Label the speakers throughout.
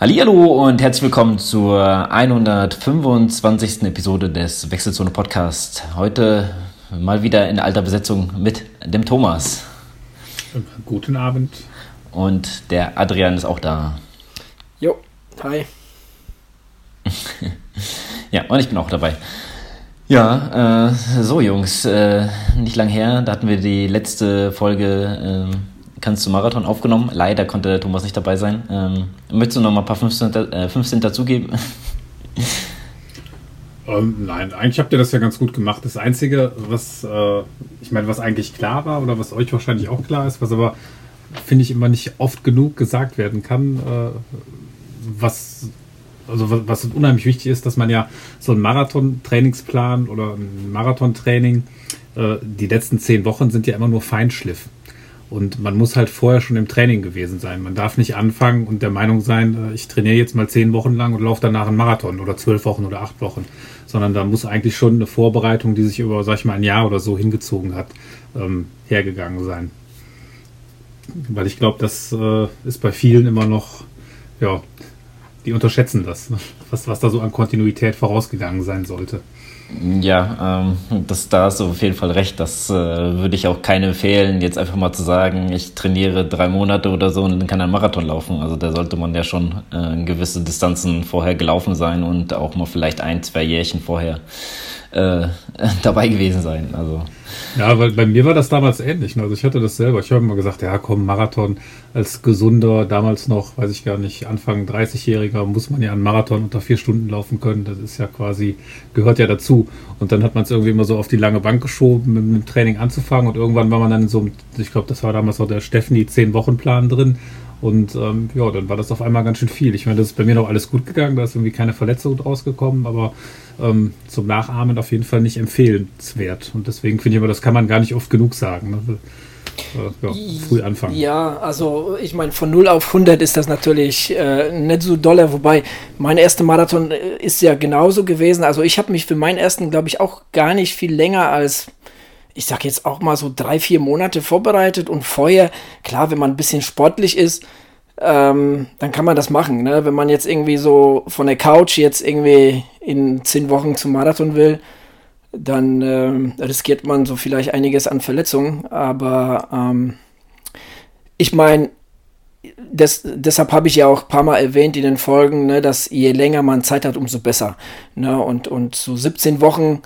Speaker 1: Hallo und herzlich willkommen zur 125. Episode des Wechselzone Podcast. Heute mal wieder in alter Besetzung mit dem Thomas.
Speaker 2: Guten Abend.
Speaker 1: Und der Adrian ist auch da.
Speaker 3: Jo, hi.
Speaker 1: ja, und ich bin auch dabei. Ja, äh, so Jungs, äh, nicht lang her, da hatten wir die letzte Folge äh, Kannst du Marathon aufgenommen. Leider konnte der Thomas nicht dabei sein. Ähm, möchtest du noch mal ein paar 15, äh, 15 dazugeben?
Speaker 2: Ähm, nein, eigentlich habt ihr das ja ganz gut gemacht. Das Einzige, was äh, ich meine, was eigentlich klar war oder was euch wahrscheinlich auch klar ist, was aber finde ich immer nicht oft genug gesagt werden kann, äh, was also was, was, unheimlich wichtig ist, dass man ja so einen Marathon-Trainingsplan oder ein Marathontraining, äh, die letzten zehn Wochen sind ja immer nur Feinschliff. Und man muss halt vorher schon im Training gewesen sein. Man darf nicht anfangen und der Meinung sein, äh, ich trainiere jetzt mal zehn Wochen lang und laufe danach einen Marathon oder zwölf Wochen oder acht Wochen. Sondern da muss eigentlich schon eine Vorbereitung, die sich über, sag ich mal, ein Jahr oder so hingezogen hat, ähm, hergegangen sein. Weil ich glaube, das äh, ist bei vielen immer noch, ja, die unterschätzen das, was, was da so an Kontinuität vorausgegangen sein sollte.
Speaker 1: Ja, ähm, das, da hast du auf jeden Fall recht. Das äh, würde ich auch keinem empfehlen, jetzt einfach mal zu sagen, ich trainiere drei Monate oder so und dann kann ein Marathon laufen. Also da sollte man ja schon äh, gewisse Distanzen vorher gelaufen sein und auch mal vielleicht ein, zwei Jährchen vorher äh, dabei gewesen sein. Also.
Speaker 2: Ja, weil bei mir war das damals ähnlich. Ne? Also ich hatte das selber. Ich habe immer gesagt, ja komm, Marathon als gesunder, damals noch, weiß ich gar nicht, Anfang 30-Jähriger muss man ja einen Marathon unter vier Stunden laufen können. Das ist ja quasi, gehört ja dazu. Und dann hat man es irgendwie immer so auf die lange Bank geschoben, mit dem Training anzufangen. Und irgendwann war man dann so, ich glaube, das war damals so der Stephanie 10-Wochen-Plan drin. Und ähm, ja, dann war das auf einmal ganz schön viel. Ich meine, das ist bei mir noch alles gut gegangen, da ist irgendwie keine Verletzung draus gekommen, aber ähm, zum Nachahmen auf jeden Fall nicht empfehlenswert. Und deswegen finde ich aber, das kann man gar nicht oft genug sagen. Ne? Äh, ja, früh anfangen.
Speaker 3: Ja, also ich meine, von 0 auf 100 ist das natürlich äh, nicht so dolle, wobei mein erster Marathon äh, ist ja genauso gewesen. Also ich habe mich für meinen ersten, glaube ich, auch gar nicht viel länger als ich sag jetzt auch mal so drei, vier Monate vorbereitet und vorher, klar, wenn man ein bisschen sportlich ist, ähm, dann kann man das machen. Ne? Wenn man jetzt irgendwie so von der Couch jetzt irgendwie in zehn Wochen zum Marathon will, dann äh, riskiert man so vielleicht einiges an Verletzungen. Aber ähm, ich meine, deshalb habe ich ja auch ein paar Mal erwähnt in den Folgen, ne, dass je länger man Zeit hat, umso besser. Ne? Und, und so 17 Wochen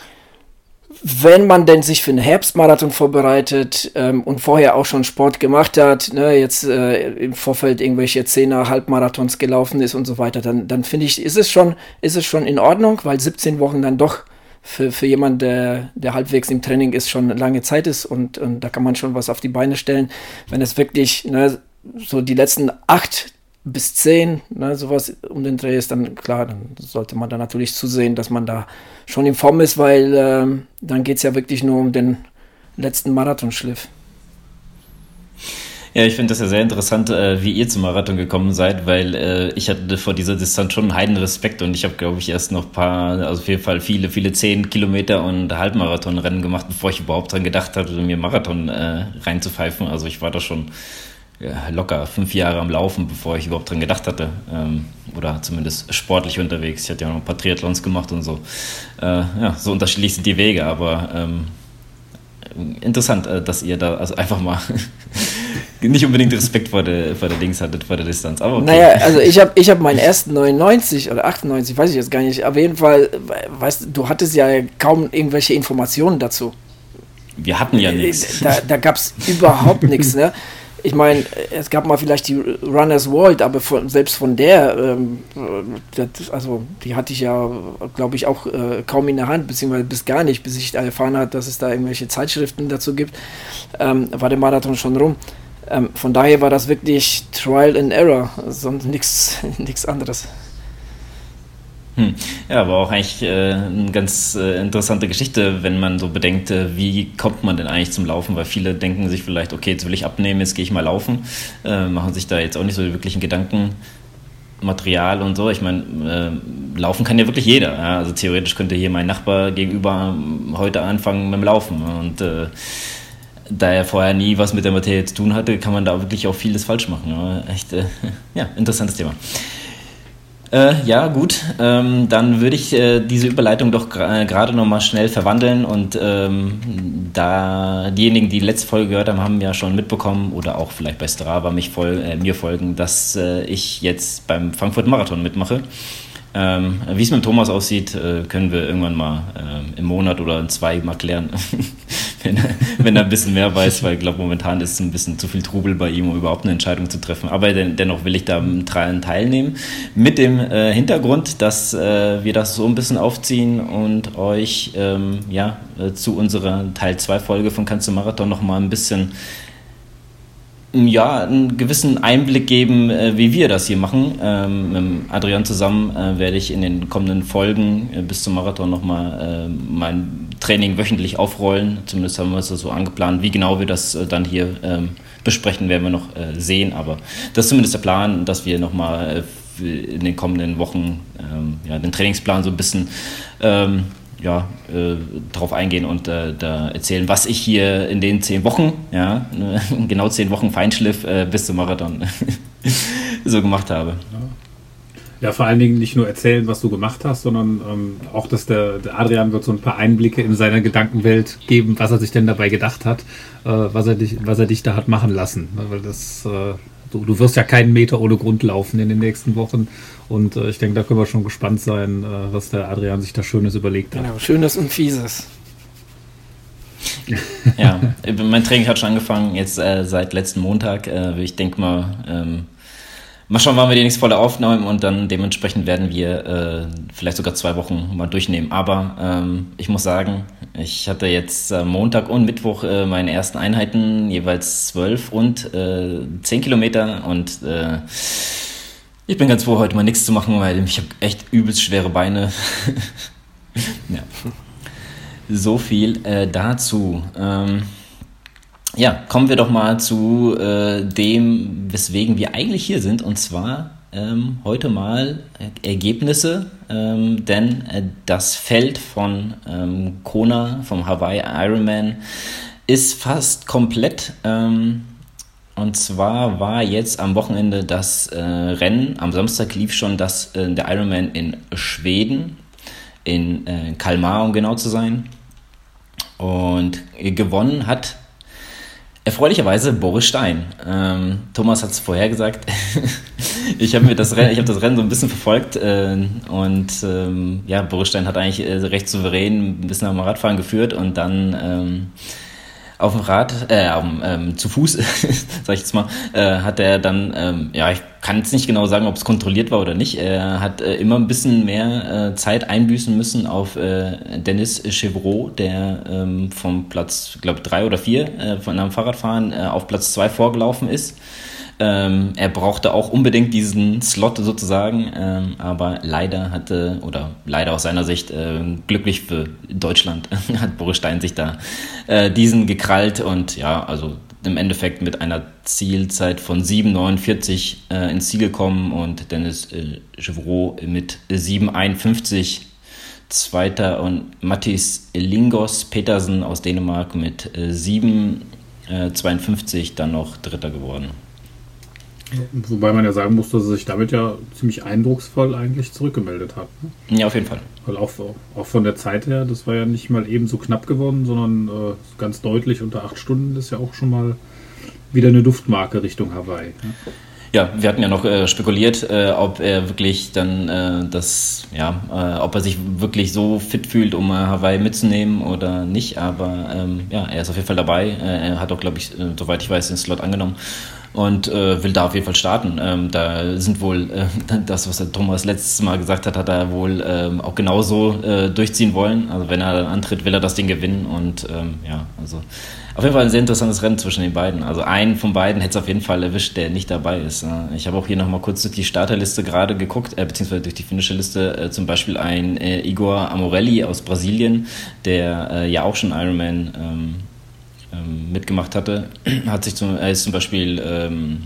Speaker 3: wenn man denn sich für einen Herbstmarathon vorbereitet ähm, und vorher auch schon Sport gemacht hat, ne, jetzt äh, im Vorfeld irgendwelche Zehner Halbmarathons gelaufen ist und so weiter, dann, dann finde ich, ist es schon, ist es schon in Ordnung, weil 17 Wochen dann doch für, für jemanden, der, der halbwegs im Training ist, schon lange Zeit ist und, und da kann man schon was auf die Beine stellen. Wenn es wirklich ne, so die letzten acht bis 10, ne, sowas um den Dreh ist, dann klar, dann sollte man da natürlich zusehen, dass man da schon in Form ist, weil ähm, dann geht es ja wirklich nur um den letzten Marathonschliff.
Speaker 1: Ja, ich finde das ja sehr interessant, äh, wie ihr zum Marathon gekommen seid, weil äh, ich hatte vor dieser Distanz schon einen heiden Respekt und ich habe, glaube ich, erst noch ein paar, also auf jeden Fall viele, viele 10 Kilometer und Halbmarathonrennen gemacht, bevor ich überhaupt dran gedacht hatte, mir Marathon äh, reinzupfeifen. Also ich war da schon ja, locker fünf Jahre am Laufen, bevor ich überhaupt dran gedacht hatte. Ähm, oder zumindest sportlich unterwegs. Ich hatte ja noch ein paar Triathlons gemacht und so. Äh, ja, so unterschiedlich sind die Wege, aber ähm, interessant, äh, dass ihr da also einfach mal nicht unbedingt Respekt vor der, vor der Dings hattet, vor der Distanz. Aber
Speaker 3: okay. Naja, also ich habe ich hab meinen ersten 99 oder 98, weiß ich jetzt gar nicht. Auf jeden Fall, weißt du, hattest ja kaum irgendwelche Informationen dazu.
Speaker 1: Wir hatten ja nichts.
Speaker 3: Da, da gab es überhaupt nichts. Ne? ich meine, es gab mal vielleicht die Runners World, aber von, selbst von der, ähm, das, also die hatte ich ja, glaube ich, auch äh, kaum in der Hand, beziehungsweise bis gar nicht, bis ich erfahren habe, dass es da irgendwelche Zeitschriften dazu gibt, ähm, war der Marathon schon rum. Ähm, von daher war das wirklich Trial and Error, sonst nichts anderes.
Speaker 1: Hm. Ja, aber auch eigentlich äh, eine ganz äh, interessante Geschichte, wenn man so bedenkt, äh, wie kommt man denn eigentlich zum Laufen? Weil viele denken sich vielleicht, okay, jetzt will ich abnehmen, jetzt gehe ich mal laufen, äh, machen sich da jetzt auch nicht so wirklichen Gedanken. Material und so. Ich meine, äh, laufen kann ja wirklich jeder. Ja? Also theoretisch könnte hier mein Nachbar gegenüber heute anfangen mit dem Laufen. Und äh, da er vorher nie was mit der Materie zu tun hatte, kann man da wirklich auch vieles falsch machen. Ja? Echt, ja, interessantes Thema. Äh, ja, gut. Ähm, dann würde ich äh, diese Überleitung doch äh, gerade noch mal schnell verwandeln. Und ähm, da diejenigen, die die letzte Folge gehört haben, haben ja schon mitbekommen oder auch vielleicht bei Strava mich voll, äh, mir folgen, dass äh, ich jetzt beim Frankfurt Marathon mitmache. Ähm, Wie es mit Thomas aussieht, äh, können wir irgendwann mal äh, im Monat oder in zwei mal klären, wenn, er, wenn er ein bisschen mehr weiß, weil ich glaube, momentan ist es ein bisschen zu viel Trubel bei ihm, um überhaupt eine Entscheidung zu treffen. Aber den, dennoch will ich da dran teilnehmen. Mit dem äh, Hintergrund, dass äh, wir das so ein bisschen aufziehen und euch ähm, ja, äh, zu unserer Teil 2 Folge von Kannst du Marathon nochmal ein bisschen ja, einen gewissen Einblick geben, äh, wie wir das hier machen. Ähm, mit Adrian zusammen äh, werde ich in den kommenden Folgen äh, bis zum Marathon nochmal äh, mein Training wöchentlich aufrollen. Zumindest haben wir es so angeplant. Wie genau wir das äh, dann hier ähm, besprechen, werden wir noch äh, sehen. Aber das ist zumindest der Plan, dass wir nochmal in den kommenden Wochen ähm, ja, den Trainingsplan so ein bisschen ähm, ja, äh, darauf eingehen und äh, da erzählen, was ich hier in den zehn Wochen, ja, genau zehn Wochen Feinschliff äh, bis zum Marathon so gemacht habe.
Speaker 2: Ja, vor allen Dingen nicht nur erzählen, was du gemacht hast, sondern ähm, auch, dass der, der, Adrian wird so ein paar Einblicke in seine Gedankenwelt geben, was er sich denn dabei gedacht hat, äh, was, er dich, was er dich da hat machen lassen. Weil das, äh, du, du wirst ja keinen Meter ohne Grund laufen in den nächsten Wochen und äh, ich denke, da können wir schon gespannt sein, äh, was der Adrian sich da Schönes überlegt hat.
Speaker 3: Genau, Schönes und Fieses.
Speaker 1: ja, mein Training hat schon angefangen, jetzt äh, seit letzten Montag. Äh, ich denke mal, ähm, mal schauen, wann wir die nächste Folge aufnehmen und dann dementsprechend werden wir äh, vielleicht sogar zwei Wochen mal durchnehmen. Aber ähm, ich muss sagen, ich hatte jetzt äh, Montag und Mittwoch äh, meine ersten Einheiten, jeweils zwölf und äh, zehn Kilometer und äh, ich bin ganz froh, heute mal nichts zu machen, weil ich habe echt übelst schwere Beine. ja. So viel äh, dazu. Ähm, ja, kommen wir doch mal zu dem, weswegen wir eigentlich hier sind. Und zwar ähm, heute mal Ergebnisse, ähm, denn äh, das Feld von ähm, Kona, vom Hawaii Ironman, ist fast komplett. Ähm, und zwar war jetzt am Wochenende das äh, Rennen, am Samstag lief schon das, äh, der Ironman in Schweden, in äh, Kalmar, um genau zu sein. Und gewonnen hat erfreulicherweise Boris Stein. Ähm, Thomas hat es vorher gesagt. ich habe das, Rennen, hab das Rennen so ein bisschen verfolgt äh, und ähm, ja, Boris Stein hat eigentlich äh, recht souverän ein bisschen am Radfahren geführt und dann. Ähm, auf dem Rad, äh, auf, ähm, zu Fuß, sag ich jetzt mal, äh, hat er dann, ähm, ja, ich kann jetzt nicht genau sagen, ob es kontrolliert war oder nicht. Er hat äh, immer ein bisschen mehr äh, Zeit einbüßen müssen auf äh, Dennis Chevreau, der ähm, vom Platz, glaube drei oder vier äh, von einem Fahrradfahren auf Platz zwei vorgelaufen ist. Ähm, er brauchte auch unbedingt diesen Slot sozusagen, ähm, aber leider hatte, oder leider aus seiner Sicht, äh, glücklich für Deutschland, hat Boris Stein sich da äh, diesen gekrallt und ja, also im Endeffekt mit einer Zielzeit von 7,49 äh, ins Ziel gekommen und Dennis äh, Chevreau mit 7,51 Zweiter und Mattis Lingos Petersen aus Dänemark mit 7,52 äh, dann noch Dritter geworden.
Speaker 2: Wobei man ja sagen muss, dass er sich damit ja ziemlich eindrucksvoll eigentlich zurückgemeldet hat.
Speaker 1: Ne? Ja, auf jeden Fall.
Speaker 2: Weil auch, auch von der Zeit her, das war ja nicht mal eben so knapp geworden, sondern äh, ganz deutlich unter acht Stunden ist ja auch schon mal wieder eine Duftmarke Richtung Hawaii. Ne?
Speaker 1: Ja, wir hatten ja noch äh, spekuliert, äh, ob er wirklich dann äh, das, ja, äh, ob er sich wirklich so fit fühlt, um äh, Hawaii mitzunehmen oder nicht. Aber ähm, ja, er ist auf jeden Fall dabei. Äh, er hat auch, glaube ich, soweit ich weiß, den Slot angenommen und äh, will da auf jeden Fall starten. Ähm, da sind wohl, äh, das, was der Thomas letztes Mal gesagt hat, hat er wohl ähm, auch genauso äh, durchziehen wollen. Also wenn er dann antritt, will er das Ding gewinnen und ähm, ja, also auf jeden Fall ein sehr interessantes Rennen zwischen den beiden. Also einen von beiden hätte es auf jeden Fall erwischt, der nicht dabei ist. Ich habe auch hier nochmal kurz durch die Starterliste gerade geguckt, äh, beziehungsweise durch die finnische Liste, äh, zum Beispiel ein äh, Igor Amorelli aus Brasilien, der äh, ja auch schon Ironman ähm, ähm, mitgemacht hatte, hat sich zum, er ist zum Beispiel ähm,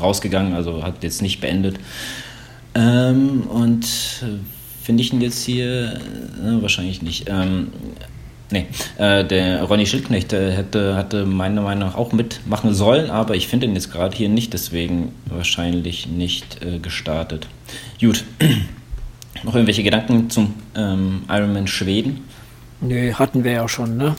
Speaker 1: rausgegangen, also hat jetzt nicht beendet. Ähm, und äh, finde ich ihn jetzt hier? Äh, wahrscheinlich nicht. Ähm, Nee, äh, der Ronny Schildknecht hätte, hatte meiner Meinung nach auch mitmachen sollen, aber ich finde ihn jetzt gerade hier nicht, deswegen wahrscheinlich nicht äh, gestartet. Gut. Noch irgendwelche Gedanken zum ähm, Ironman Schweden?
Speaker 3: Nö, hatten wir ja schon, ne?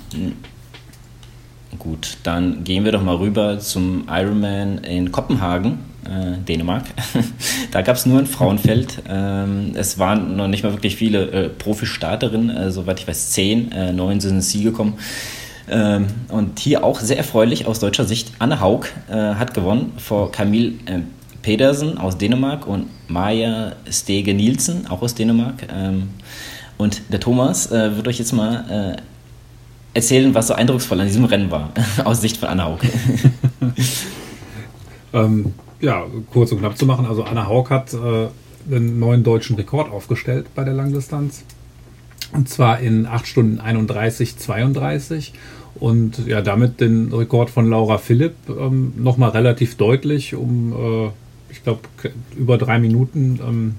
Speaker 1: Gut, dann gehen wir doch mal rüber zum Ironman in Kopenhagen, äh, Dänemark. da gab es nur ein Frauenfeld. Ähm, es waren noch nicht mal wirklich viele äh, Profi-Starterinnen, äh, soweit ich weiß, zehn, äh, neun sind ins Ziel gekommen. Ähm, und hier auch sehr erfreulich aus deutscher Sicht, Anne Haug äh, hat gewonnen vor Camille äh, Pedersen aus Dänemark und Maja Stege Nielsen, auch aus Dänemark. Ähm, und der Thomas wird euch jetzt mal erzählen, was so eindrucksvoll an diesem Rennen war, aus Sicht von Anna Haug.
Speaker 2: ähm, ja, kurz und knapp zu machen. Also Anna Haug hat äh, einen neuen deutschen Rekord aufgestellt bei der Langdistanz. Und zwar in 8 Stunden 31, 32. Und ja, damit den Rekord von Laura Philipp ähm, nochmal relativ deutlich um, äh, ich glaube, über drei Minuten ähm,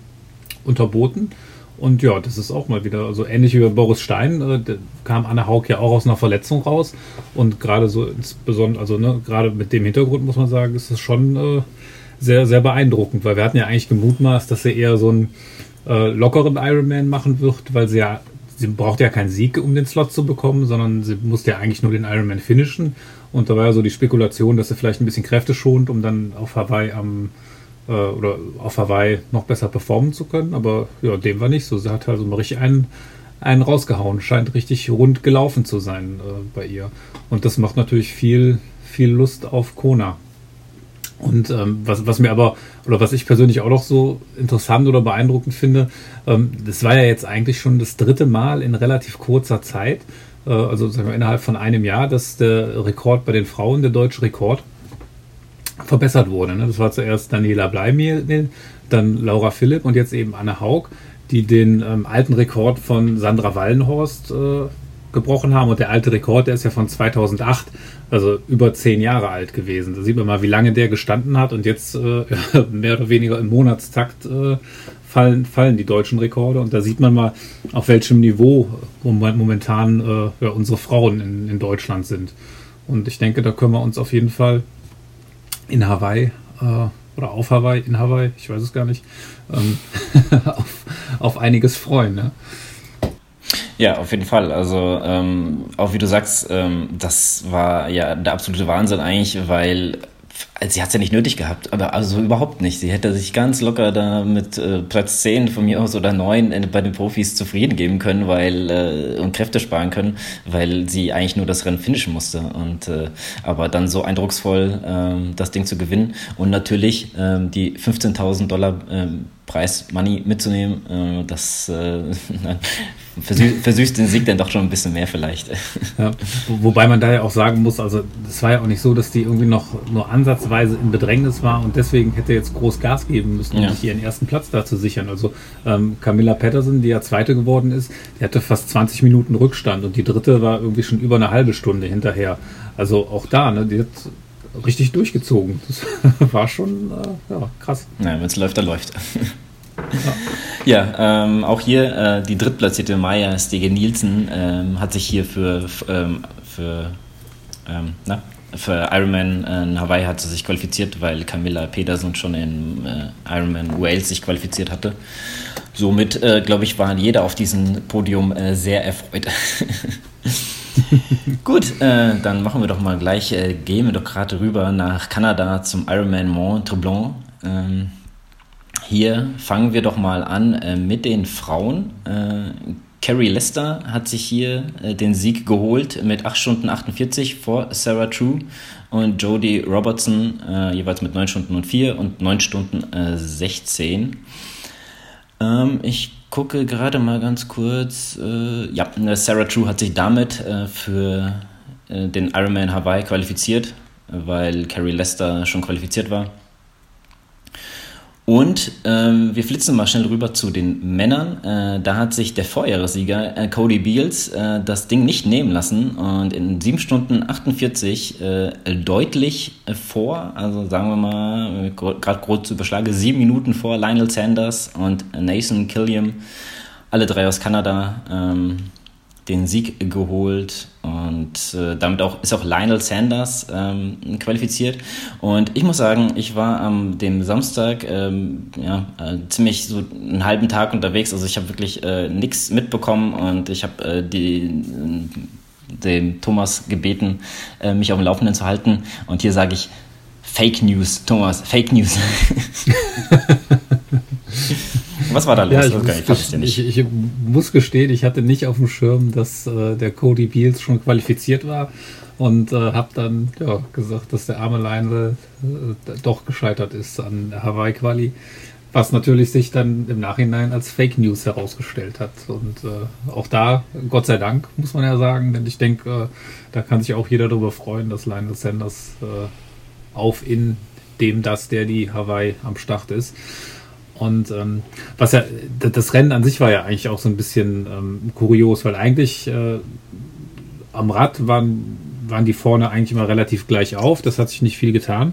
Speaker 2: unterboten. Und ja, das ist auch mal wieder, also ähnlich wie bei Boris Stein, äh, kam Anne Haug ja auch aus einer Verletzung raus. Und gerade so insbesondere, also ne, gerade mit dem Hintergrund muss man sagen, ist es schon äh, sehr, sehr beeindruckend, weil wir hatten ja eigentlich gemutmaßt, dass sie eher so einen äh, lockeren Ironman machen wird, weil sie ja, sie braucht ja keinen Sieg, um den Slot zu bekommen, sondern sie musste ja eigentlich nur den Ironman finishen. Und da war ja so die Spekulation, dass sie vielleicht ein bisschen Kräfte schont, um dann auf Hawaii am äh, oder auf Hawaii noch besser performen zu können. Aber ja, dem war nicht so. Sie hat also mal richtig einen, einen rausgehauen. Scheint richtig rund gelaufen zu sein äh, bei ihr. Und das macht natürlich viel, viel Lust auf Kona. Und ähm, was, was mir aber, oder was ich persönlich auch noch so interessant oder beeindruckend finde, ähm, das war ja jetzt eigentlich schon das dritte Mal in relativ kurzer Zeit, äh, also sagen wir innerhalb von einem Jahr, dass der Rekord bei den Frauen, der deutsche Rekord, verbessert wurde. Ne? Das war zuerst Daniela Bleimel, dann Laura Philipp und jetzt eben Anne Haug, die den ähm, alten Rekord von Sandra Wallenhorst äh, gebrochen haben. Und der alte Rekord, der ist ja von 2008, also über zehn Jahre alt gewesen. Da sieht man mal, wie lange der gestanden hat. Und jetzt äh, mehr oder weniger im Monatstakt äh, fallen, fallen die deutschen Rekorde. Und da sieht man mal, auf welchem Niveau momentan äh, ja, unsere Frauen in, in Deutschland sind. Und ich denke, da können wir uns auf jeden Fall in Hawaii äh, oder auf Hawaii, in Hawaii, ich weiß es gar nicht, ähm, auf, auf einiges freuen. Ne?
Speaker 1: Ja, auf jeden Fall. Also ähm, auch wie du sagst, ähm, das war ja der absolute Wahnsinn eigentlich, weil also sie hat es ja nicht nötig gehabt, aber also überhaupt nicht. Sie hätte sich ganz locker da mit äh, Platz 10 von mir aus oder 9 äh, bei den Profis zufrieden geben können, weil äh, und Kräfte sparen können, weil sie eigentlich nur das Rennen finishen musste. Und äh, aber dann so eindrucksvoll ähm, das Ding zu gewinnen und natürlich ähm, die 15.000 Dollar ähm, Preis Money mitzunehmen, äh, das äh, versüßt, versüßt den Sieg dann doch schon ein bisschen mehr vielleicht.
Speaker 2: Ja, wobei man da ja auch sagen muss, also es war ja auch nicht so, dass die irgendwie noch nur ansatzweise in Bedrängnis war und deswegen hätte jetzt groß Gas geben müssen, um ja. sich ihren ersten Platz da zu sichern. Also ähm, Camilla Patterson, die ja Zweite geworden ist, die hatte fast 20 Minuten Rückstand und die Dritte war irgendwie schon über eine halbe Stunde hinterher. Also auch da, ne, die hat richtig durchgezogen. Das war schon äh, ja, krass.
Speaker 1: Ja, wenn es läuft, dann läuft. Ja, ähm, auch hier äh, die drittplatzierte Maya Stege Nielsen ähm, hat sich hier für, ähm, für, ähm, na, für Ironman in Hawaii hat sie sich qualifiziert, weil Camilla Pedersen schon in äh, Ironman Wales sich qualifiziert hatte. Somit, äh, glaube ich, war jeder auf diesem Podium äh, sehr erfreut. Gut, äh, dann machen wir doch mal gleich, äh, gehen wir doch gerade rüber nach Kanada zum Ironman Mont Tremblant. Ähm, hier fangen wir doch mal an äh, mit den Frauen. Äh, Carrie Lester hat sich hier äh, den Sieg geholt mit 8 Stunden 48 vor Sarah True und Jodie Robertson äh, jeweils mit 9 Stunden und 4 und 9 Stunden 16. Äh, ähm, ich gucke gerade mal ganz kurz. Äh, ja, Sarah True hat sich damit für den Ironman Hawaii qualifiziert, weil Carrie Lester schon qualifiziert war. Und ähm, wir flitzen mal schnell rüber zu den Männern. Äh, da hat sich der Vorjahressieger äh, Cody Beals äh, das Ding nicht nehmen lassen und in 7 Stunden 48 äh, deutlich vor, also sagen wir mal, äh, gerade groß zu überschlagen, 7 Minuten vor Lionel Sanders und Nathan Killiam, alle drei aus Kanada. Ähm, den Sieg geholt und äh, damit auch ist auch Lionel Sanders ähm, qualifiziert. Und ich muss sagen, ich war am dem Samstag ähm, ja, äh, ziemlich so einen halben Tag unterwegs. Also ich habe wirklich äh, nichts mitbekommen und ich habe äh, die dem Thomas gebeten, äh, mich auf dem Laufenden zu halten. Und hier sage ich Fake News, Thomas, Fake News.
Speaker 2: Was war da los? Ja, ich, muss, ich, ich, ich, muss gestehen, ich hatte nicht auf dem Schirm, dass äh, der Cody Beals schon qualifiziert war und äh, habe dann ja, gesagt, dass der arme Lionel äh, doch gescheitert ist an der Hawaii-Quali, was natürlich sich dann im Nachhinein als Fake News herausgestellt hat. Und äh, auch da, Gott sei Dank, muss man ja sagen, denn ich denke, äh, da kann sich auch jeder darüber freuen, dass Lionel Sanders äh, auf in dem, dass der die Hawaii am Start ist. Und ähm, was ja, das Rennen an sich war ja eigentlich auch so ein bisschen ähm, kurios, weil eigentlich äh, am Rad waren, waren die vorne eigentlich immer relativ gleich auf. Das hat sich nicht viel getan.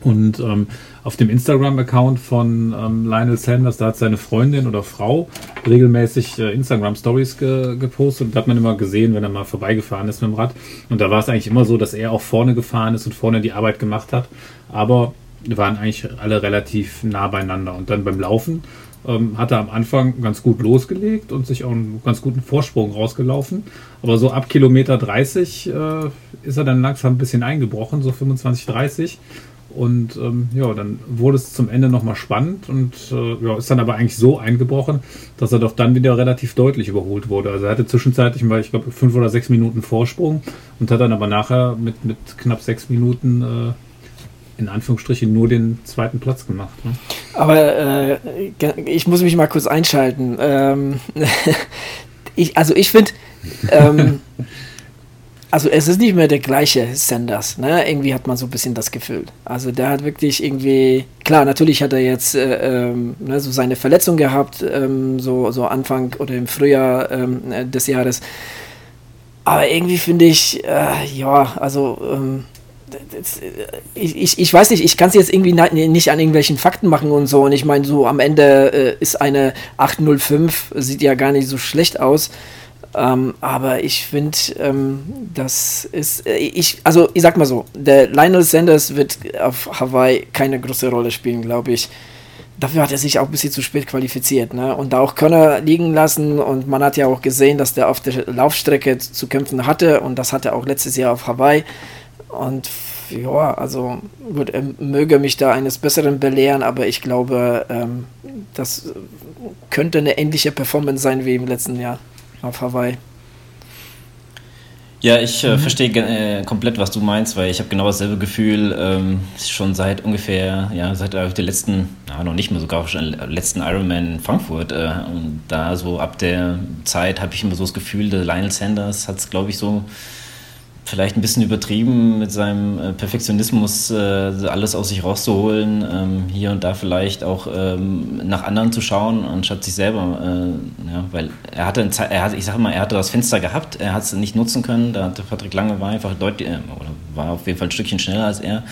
Speaker 2: Und ähm, auf dem Instagram-Account von ähm, Lionel Sanders, da hat seine Freundin oder Frau regelmäßig äh, Instagram-Stories ge gepostet. Und da hat man immer gesehen, wenn er mal vorbeigefahren ist mit dem Rad. Und da war es eigentlich immer so, dass er auch vorne gefahren ist und vorne die Arbeit gemacht hat. Aber waren eigentlich alle relativ nah beieinander. Und dann beim Laufen ähm, hat er am Anfang ganz gut losgelegt und sich auch einen ganz guten Vorsprung rausgelaufen. Aber so ab Kilometer 30 äh, ist er dann langsam ein bisschen eingebrochen, so 25, 30. Und ähm, ja, dann wurde es zum Ende nochmal spannend und äh, ja, ist dann aber eigentlich so eingebrochen, dass er doch dann wieder relativ deutlich überholt wurde. Also er hatte zwischenzeitlich mal, ich glaube, fünf oder sechs Minuten Vorsprung und hat dann aber nachher mit, mit knapp sechs Minuten äh, in Anführungsstrichen nur den zweiten Platz gemacht. Ne?
Speaker 3: Aber äh, ich muss mich mal kurz einschalten. Ähm, ich, also ich finde, ähm, also es ist nicht mehr der gleiche Sanders. Ne? Irgendwie hat man so ein bisschen das Gefühl. Also der hat wirklich irgendwie, klar, natürlich hat er jetzt äh, ähm, ne, so seine Verletzung gehabt, ähm, so, so Anfang oder im Frühjahr ähm, des Jahres. Aber irgendwie finde ich, äh, ja, also ähm, ich, ich, ich weiß nicht, ich kann es jetzt irgendwie nicht an irgendwelchen Fakten machen und so. Und ich meine, so am Ende äh, ist eine 805, sieht ja gar nicht so schlecht aus. Ähm, aber ich finde, ähm, das ist, äh, ich, also ich sag mal so, der Lionel Sanders wird auf Hawaii keine große Rolle spielen, glaube ich. Dafür hat er sich auch ein bisschen zu spät qualifiziert. Ne? Und da auch Könner liegen lassen. Und man hat ja auch gesehen, dass der auf der Laufstrecke zu kämpfen hatte. Und das hatte er auch letztes Jahr auf Hawaii. Und ja, also gut, er möge mich da eines Besseren belehren, aber ich glaube, ähm, das könnte eine ähnliche Performance sein wie im letzten Jahr auf Hawaii.
Speaker 1: Ja, ich äh, mhm. verstehe äh, komplett, was du meinst, weil ich habe genau dasselbe Gefühl ähm, schon seit ungefähr, ja, seit äh, der letzten, ja, noch nicht mehr sogar schon letzten Ironman in Frankfurt. Äh, und da so ab der Zeit habe ich immer so das Gefühl, der Lionel Sanders hat es, glaube ich, so vielleicht ein bisschen übertrieben mit seinem äh, Perfektionismus, äh, alles aus sich rauszuholen, ähm, hier und da vielleicht auch ähm, nach anderen zu schauen, anstatt sich selber. Äh, ja, weil er hatte, ein, er hat, ich sage mal, er hatte das Fenster gehabt, er hat es nicht nutzen können. Da hatte Patrick Lange war einfach deutlich, oder war auf jeden Fall ein Stückchen schneller als er.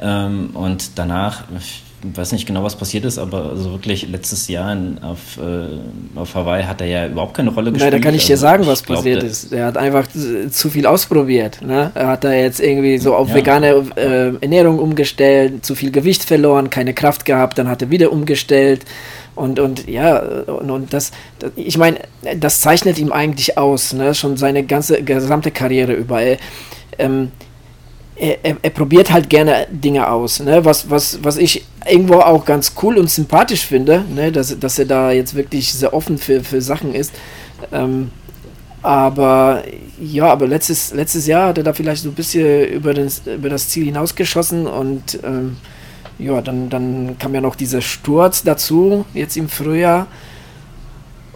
Speaker 1: Ähm, und danach ich weiß nicht genau, was passiert ist, aber also wirklich letztes Jahr in, auf, äh, auf Hawaii hat er ja überhaupt keine Rolle gespielt.
Speaker 3: Nein, da kann ich dir also, sagen, was passiert ist. Er hat einfach zu viel ausprobiert. Ne? Er hat da jetzt irgendwie so auf ja. vegane äh, Ernährung umgestellt, zu viel Gewicht verloren, keine Kraft gehabt, dann hat er wieder umgestellt. Und, und ja, und, und das, das, ich meine, das zeichnet ihm eigentlich aus, ne? schon seine ganze gesamte Karriere über. Ähm, er, er, er, probiert halt gerne Dinge aus, ne? was, was, was ich irgendwo auch ganz cool und sympathisch finde, ne? dass, dass er da jetzt wirklich sehr offen für, für Sachen ist. Ähm, aber ja, aber letztes, letztes Jahr hat er da vielleicht so ein bisschen über das, über das Ziel hinausgeschossen und ähm, ja, dann, dann kam ja noch dieser Sturz dazu, jetzt im Frühjahr.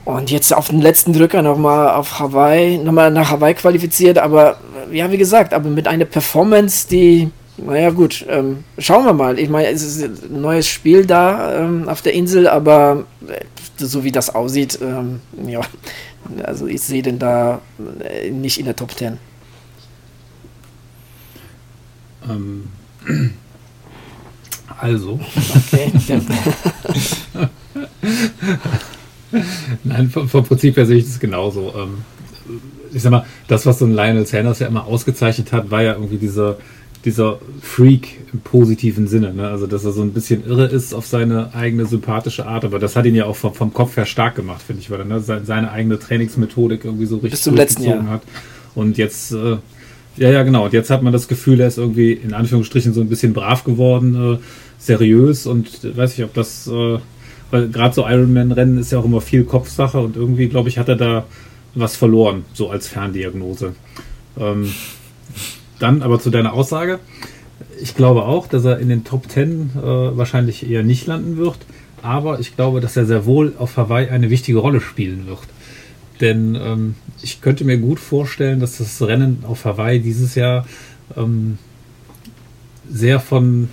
Speaker 3: Und jetzt auf den letzten Drücker nochmal auf Hawaii, nochmal nach Hawaii qualifiziert, aber ja, wie gesagt, aber mit einer Performance, die, naja, gut, ähm, schauen wir mal. Ich meine, es ist ein neues Spiel da ähm, auf der Insel, aber äh, so wie das aussieht, ähm, ja, also ich sehe den da äh, nicht in der Top 10.
Speaker 2: Ähm, also. Okay. Nein, vom, vom, Prinzip her sehe ich das genauso. Ähm, ich sag mal, das, was so ein Lionel Sanders ja immer ausgezeichnet hat, war ja irgendwie dieser, dieser Freak im positiven Sinne. Ne? Also, dass er so ein bisschen irre ist auf seine eigene sympathische Art. Aber das hat ihn ja auch vom, vom Kopf her stark gemacht, finde ich, weil er ne, seine eigene Trainingsmethodik irgendwie so richtig
Speaker 3: Bis zum letzten Jahr. hat.
Speaker 2: Und jetzt, äh, ja, ja, genau. Und jetzt hat man das Gefühl, er ist irgendwie in Anführungsstrichen so ein bisschen brav geworden, äh, seriös und weiß ich, ob das, äh, weil gerade so Ironman-Rennen ist ja auch immer viel Kopfsache und irgendwie, glaube ich, hat er da was verloren, so als Ferndiagnose. Ähm, dann aber zu deiner Aussage. Ich glaube auch, dass er in den Top 10 äh, wahrscheinlich eher nicht landen wird, aber ich glaube, dass er sehr wohl auf Hawaii eine wichtige Rolle spielen wird. Denn ähm, ich könnte mir gut vorstellen, dass das Rennen auf Hawaii dieses Jahr ähm, sehr von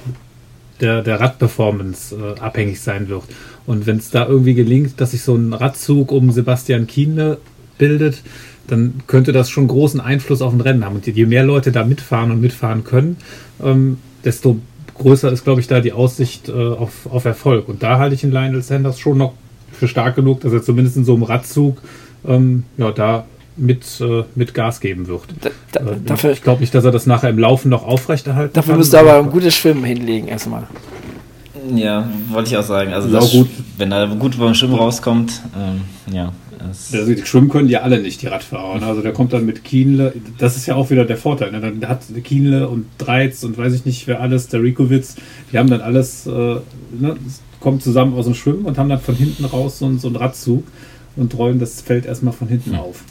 Speaker 2: der, der Radperformance äh, abhängig sein wird. Und wenn es da irgendwie gelingt, dass sich so ein Radzug um Sebastian Kienle bildet, dann könnte das schon großen Einfluss auf ein Rennen haben. Und je mehr Leute da mitfahren und mitfahren können, ähm, desto größer ist, glaube ich, da die Aussicht äh, auf, auf Erfolg. Und da halte ich den Lionel Sanders schon noch für stark genug, dass er zumindest in so einem Radzug ähm, ja, da mit, äh, mit Gas geben wird. Da, da, äh, dafür, ich glaube nicht, dass er das nachher im Laufen noch aufrechterhalten
Speaker 3: dafür kann. Dafür müsste aber ein gutes Schwimmen hinlegen erstmal.
Speaker 1: Ja, wollte ich auch sagen. Also das, gut. wenn er gut beim Schwimmen rauskommt, ähm, ja.
Speaker 2: Also die schwimmen können ja alle nicht, die Radfahrer. Ne? Also der kommt dann mit Kienle, das ist ja auch wieder der Vorteil. Ne? Dann hat Kienle und Dreiz und weiß ich nicht wer alles, der Rikowitz, die haben dann alles, äh, ne, kommen zusammen aus dem Schwimmen und haben dann von hinten raus so, so einen Radzug und rollen das Feld erstmal von hinten mhm. auf.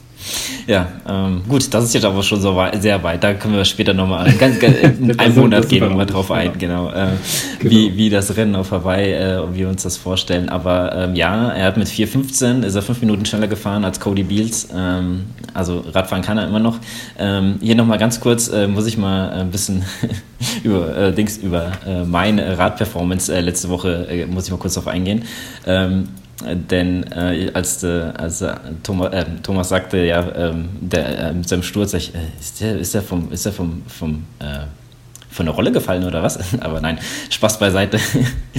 Speaker 1: Ja, ähm, gut, das ist jetzt aber schon so weit, sehr weit. Da können wir später nochmal, ganz, ganz in einem Monat gehen wir mal drauf ein, genau, äh, genau. Wie, wie das Rennen auf Hawaii, äh, wie wir uns das vorstellen. Aber ähm, ja, er hat mit 4,15 ist er fünf Minuten schneller gefahren als Cody Beals. Ähm, also Radfahren kann er immer noch. Ähm, hier nochmal ganz kurz, äh, muss ich mal ein bisschen über äh, Dings, über äh, meine Radperformance äh, letzte Woche, muss ich mal kurz darauf eingehen. Denn äh, als, äh, als äh, Thomas, äh, Thomas, sagte, ja, ähm, der, äh, mit seinem Sturz, ich, äh, ist der, ist der vom, ist der vom, vom von der Rolle gefallen oder was? Aber nein, Spaß beiseite.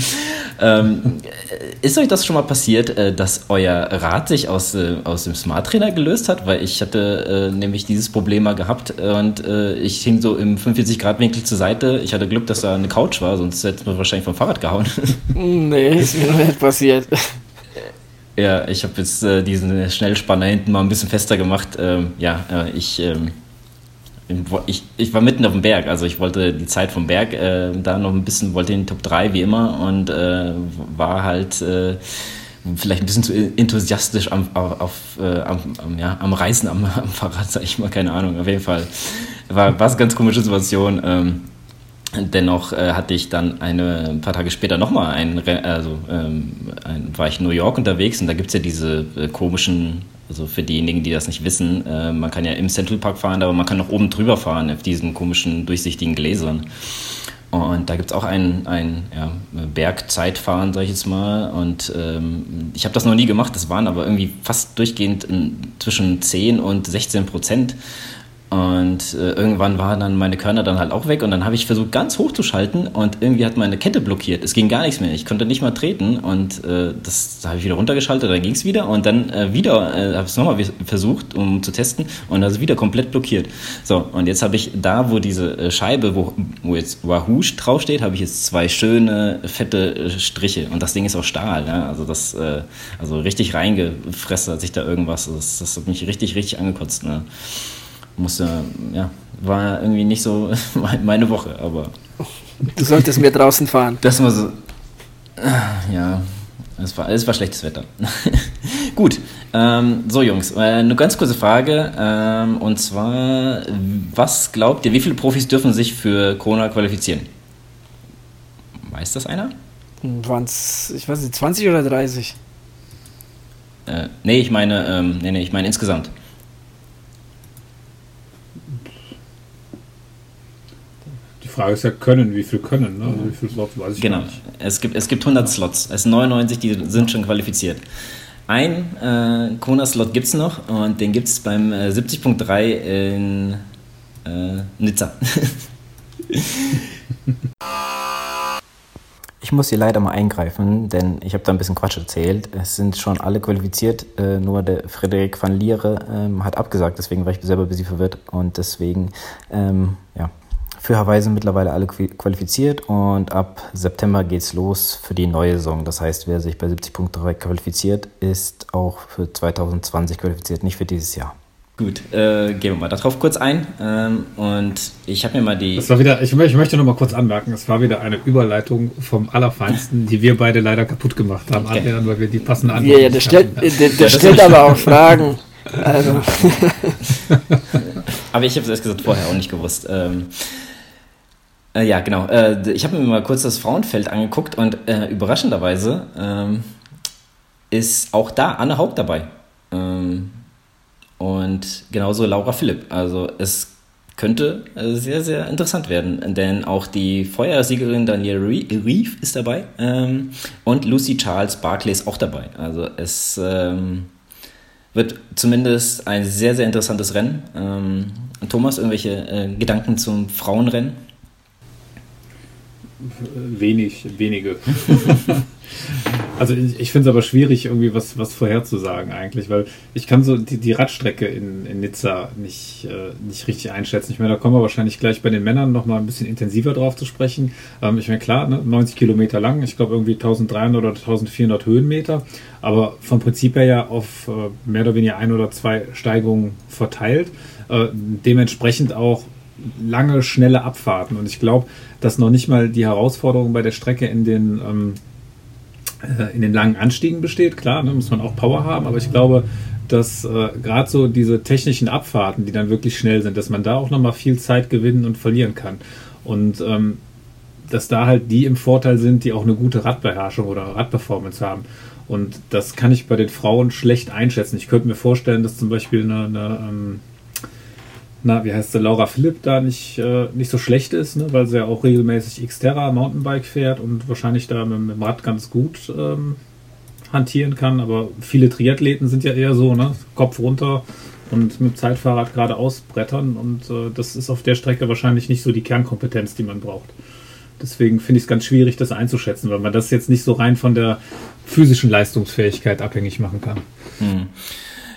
Speaker 1: ähm, ist euch das schon mal passiert, dass euer Rad sich aus, aus dem Smart Trainer gelöst hat? Weil ich hatte nämlich dieses Problem mal gehabt und ich hing so im 45-Grad-Winkel zur Seite. Ich hatte Glück, dass da eine Couch war, sonst hätte man wahrscheinlich vom Fahrrad gehauen.
Speaker 3: nee, ist mir noch nicht passiert.
Speaker 1: Ja, ich habe jetzt äh, diesen Schnellspanner hinten mal ein bisschen fester gemacht. Ähm, ja, äh, ich, ähm, ich, ich war mitten auf dem Berg, also ich wollte die Zeit vom Berg äh, da noch ein bisschen, wollte in den Top 3 wie immer und äh, war halt äh, vielleicht ein bisschen zu enthusiastisch am, auf, äh, am, ja, am Reisen am, am Fahrrad, sag ich mal, keine Ahnung, auf jeden Fall. War, eine ganz komische Situation. Ähm, Dennoch äh, hatte ich dann eine, ein paar Tage später nochmal ein, also ähm, ein, war ich in New York unterwegs und da gibt es ja diese äh, komischen, also für diejenigen, die das nicht wissen, äh, man kann ja im Central Park fahren, aber man kann auch oben drüber fahren auf diesen komischen durchsichtigen Gläsern. Und da gibt es auch ein, ein ja, Bergzeitfahren, sag ich jetzt mal. Und ähm, ich habe das noch nie gemacht, das waren aber irgendwie fast durchgehend zwischen 10 und 16 Prozent. Und äh, irgendwann waren dann meine Körner dann halt auch weg und dann habe ich versucht, ganz hoch zu schalten und irgendwie hat meine Kette blockiert. Es ging gar nichts mehr. Ich konnte nicht mal treten und äh, das da habe ich wieder runtergeschaltet, dann ging es wieder und dann äh, wieder äh, habe es nochmal versucht, um zu testen und das ist wieder komplett blockiert. So, und jetzt habe ich da, wo diese äh, Scheibe, wo, wo jetzt Wahoo draufsteht, habe ich jetzt zwei schöne, fette äh, Striche und das Ding ist auch Stahl. Ja? Also das, äh, also richtig reingefressen hat sich da irgendwas. Das, das hat mich richtig, richtig angekotzt. Ne? Musste, ja, war irgendwie nicht so meine Woche, aber.
Speaker 3: Du solltest mehr draußen fahren.
Speaker 1: Das war so. Ja, es war, es war schlechtes Wetter. Gut, ähm, so Jungs, äh, eine ganz kurze Frage. Ähm, und zwar, was glaubt ihr, wie viele Profis dürfen sich für Kona qualifizieren? Weiß das einer?
Speaker 3: Waren es, ich weiß nicht, 20 oder 30?
Speaker 1: Äh, nee, ich meine, ähm, nee, nee, ich meine insgesamt.
Speaker 2: Frage ist ja können, wie viel können, ne? Also wie viele Slots
Speaker 1: weiß ich genau. nicht. Es gibt, es gibt 100 Slots. Es sind 99, die sind schon qualifiziert. Ein äh, Kona-Slot gibt es noch und den gibt es beim äh, 70.3 in äh, Nizza. Ich muss hier leider mal eingreifen, denn ich habe da ein bisschen Quatsch erzählt. Es sind schon alle qualifiziert, äh, nur der Frederik van Liere ähm, hat abgesagt, deswegen war ich selber ein bisschen verwirrt und deswegen, ähm, ja, für Hawaii sind mittlerweile alle qualifiziert und ab September geht's los für die neue Saison. Das heißt, wer sich bei 70 Punkten qualifiziert, ist auch für 2020 qualifiziert, nicht für dieses Jahr. Gut, äh, gehen wir mal darauf kurz ein. Ähm, und ich habe mir mal die.
Speaker 2: Das war wieder, ich, ich möchte noch mal kurz anmerken, es war wieder eine Überleitung vom Allerfeinsten, die wir beide leider kaputt gemacht haben, okay. Adrian, weil wir die passende
Speaker 3: Antwort Ja, ja, der stellt, der, der stellt aber auch Fragen. Also.
Speaker 1: aber ich habe es erst gesagt vorher auch nicht gewusst. Ähm, äh, ja, genau. Äh, ich habe mir mal kurz das Frauenfeld angeguckt und äh, überraschenderweise ähm, ist auch da Anne Haug dabei. Ähm, und genauso Laura Philipp. Also es könnte äh, sehr, sehr interessant werden, denn auch die Feuersiegerin Danielle Reeve ist dabei ähm, und Lucy Charles Barclay ist auch dabei. Also es ähm, wird zumindest ein sehr, sehr interessantes Rennen. Ähm, Thomas, irgendwelche äh, Gedanken zum Frauenrennen?
Speaker 2: Wenig, wenige. also ich, finde es aber schwierig, irgendwie was, was vorherzusagen eigentlich, weil ich kann so die, die Radstrecke in, in Nizza nicht, äh, nicht richtig einschätzen. Ich meine, da kommen wir wahrscheinlich gleich bei den Männern nochmal ein bisschen intensiver drauf zu sprechen. Ähm, ich meine, klar, ne, 90 Kilometer lang, ich glaube irgendwie 1300 oder 1400 Höhenmeter, aber vom Prinzip her ja auf äh, mehr oder weniger ein oder zwei Steigungen verteilt. Äh, dementsprechend auch lange, schnelle Abfahrten. Und ich glaube, dass noch nicht mal die Herausforderung bei der Strecke in den, ähm, äh, in den langen Anstiegen besteht. Klar, ne, muss man auch Power haben, aber ich glaube, dass äh, gerade so diese technischen Abfahrten, die dann wirklich schnell sind, dass man da auch nochmal viel Zeit gewinnen und verlieren kann. Und ähm, dass da halt die im Vorteil sind, die auch eine gute Radbeherrschung oder Radperformance haben. Und das kann ich bei den Frauen schlecht einschätzen. Ich könnte mir vorstellen, dass zum Beispiel eine, eine ähm, na, wie heißt sie, Laura Philipp da nicht, äh, nicht so schlecht ist, ne, weil sie ja auch regelmäßig Xterra Mountainbike fährt und wahrscheinlich da mit, mit dem Rad ganz gut ähm, hantieren kann. Aber viele Triathleten sind ja eher so, ne, Kopf runter und mit dem Zeitfahrrad geradeaus brettern und äh, das ist auf der Strecke wahrscheinlich nicht so die Kernkompetenz, die man braucht. Deswegen finde ich es ganz schwierig, das einzuschätzen, weil man das jetzt nicht so rein von der physischen Leistungsfähigkeit abhängig machen kann. Hm.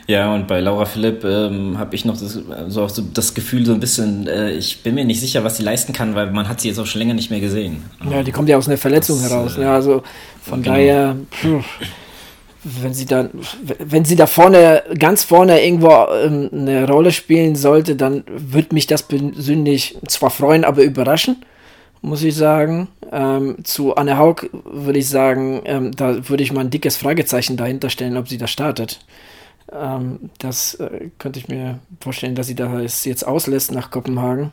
Speaker 1: Ja, und bei Laura Philipp ähm, habe ich noch das, so, so das Gefühl, so ein bisschen, äh, ich bin mir nicht sicher, was sie leisten kann, weil man hat sie jetzt auch schon länger nicht mehr gesehen.
Speaker 3: Ja, die kommt ja aus einer Verletzung das, heraus. Äh, ja, also von genau. daher, pff, wenn sie dann, wenn sie da vorne, ganz vorne irgendwo ähm, eine Rolle spielen sollte, dann würde mich das persönlich zwar freuen, aber überraschen muss ich sagen. Ähm, zu Anne Haug würde ich sagen, ähm, da würde ich mal ein dickes Fragezeichen dahinter stellen, ob sie da startet. Ähm, das äh, könnte ich mir vorstellen, dass sie das jetzt auslässt nach Kopenhagen.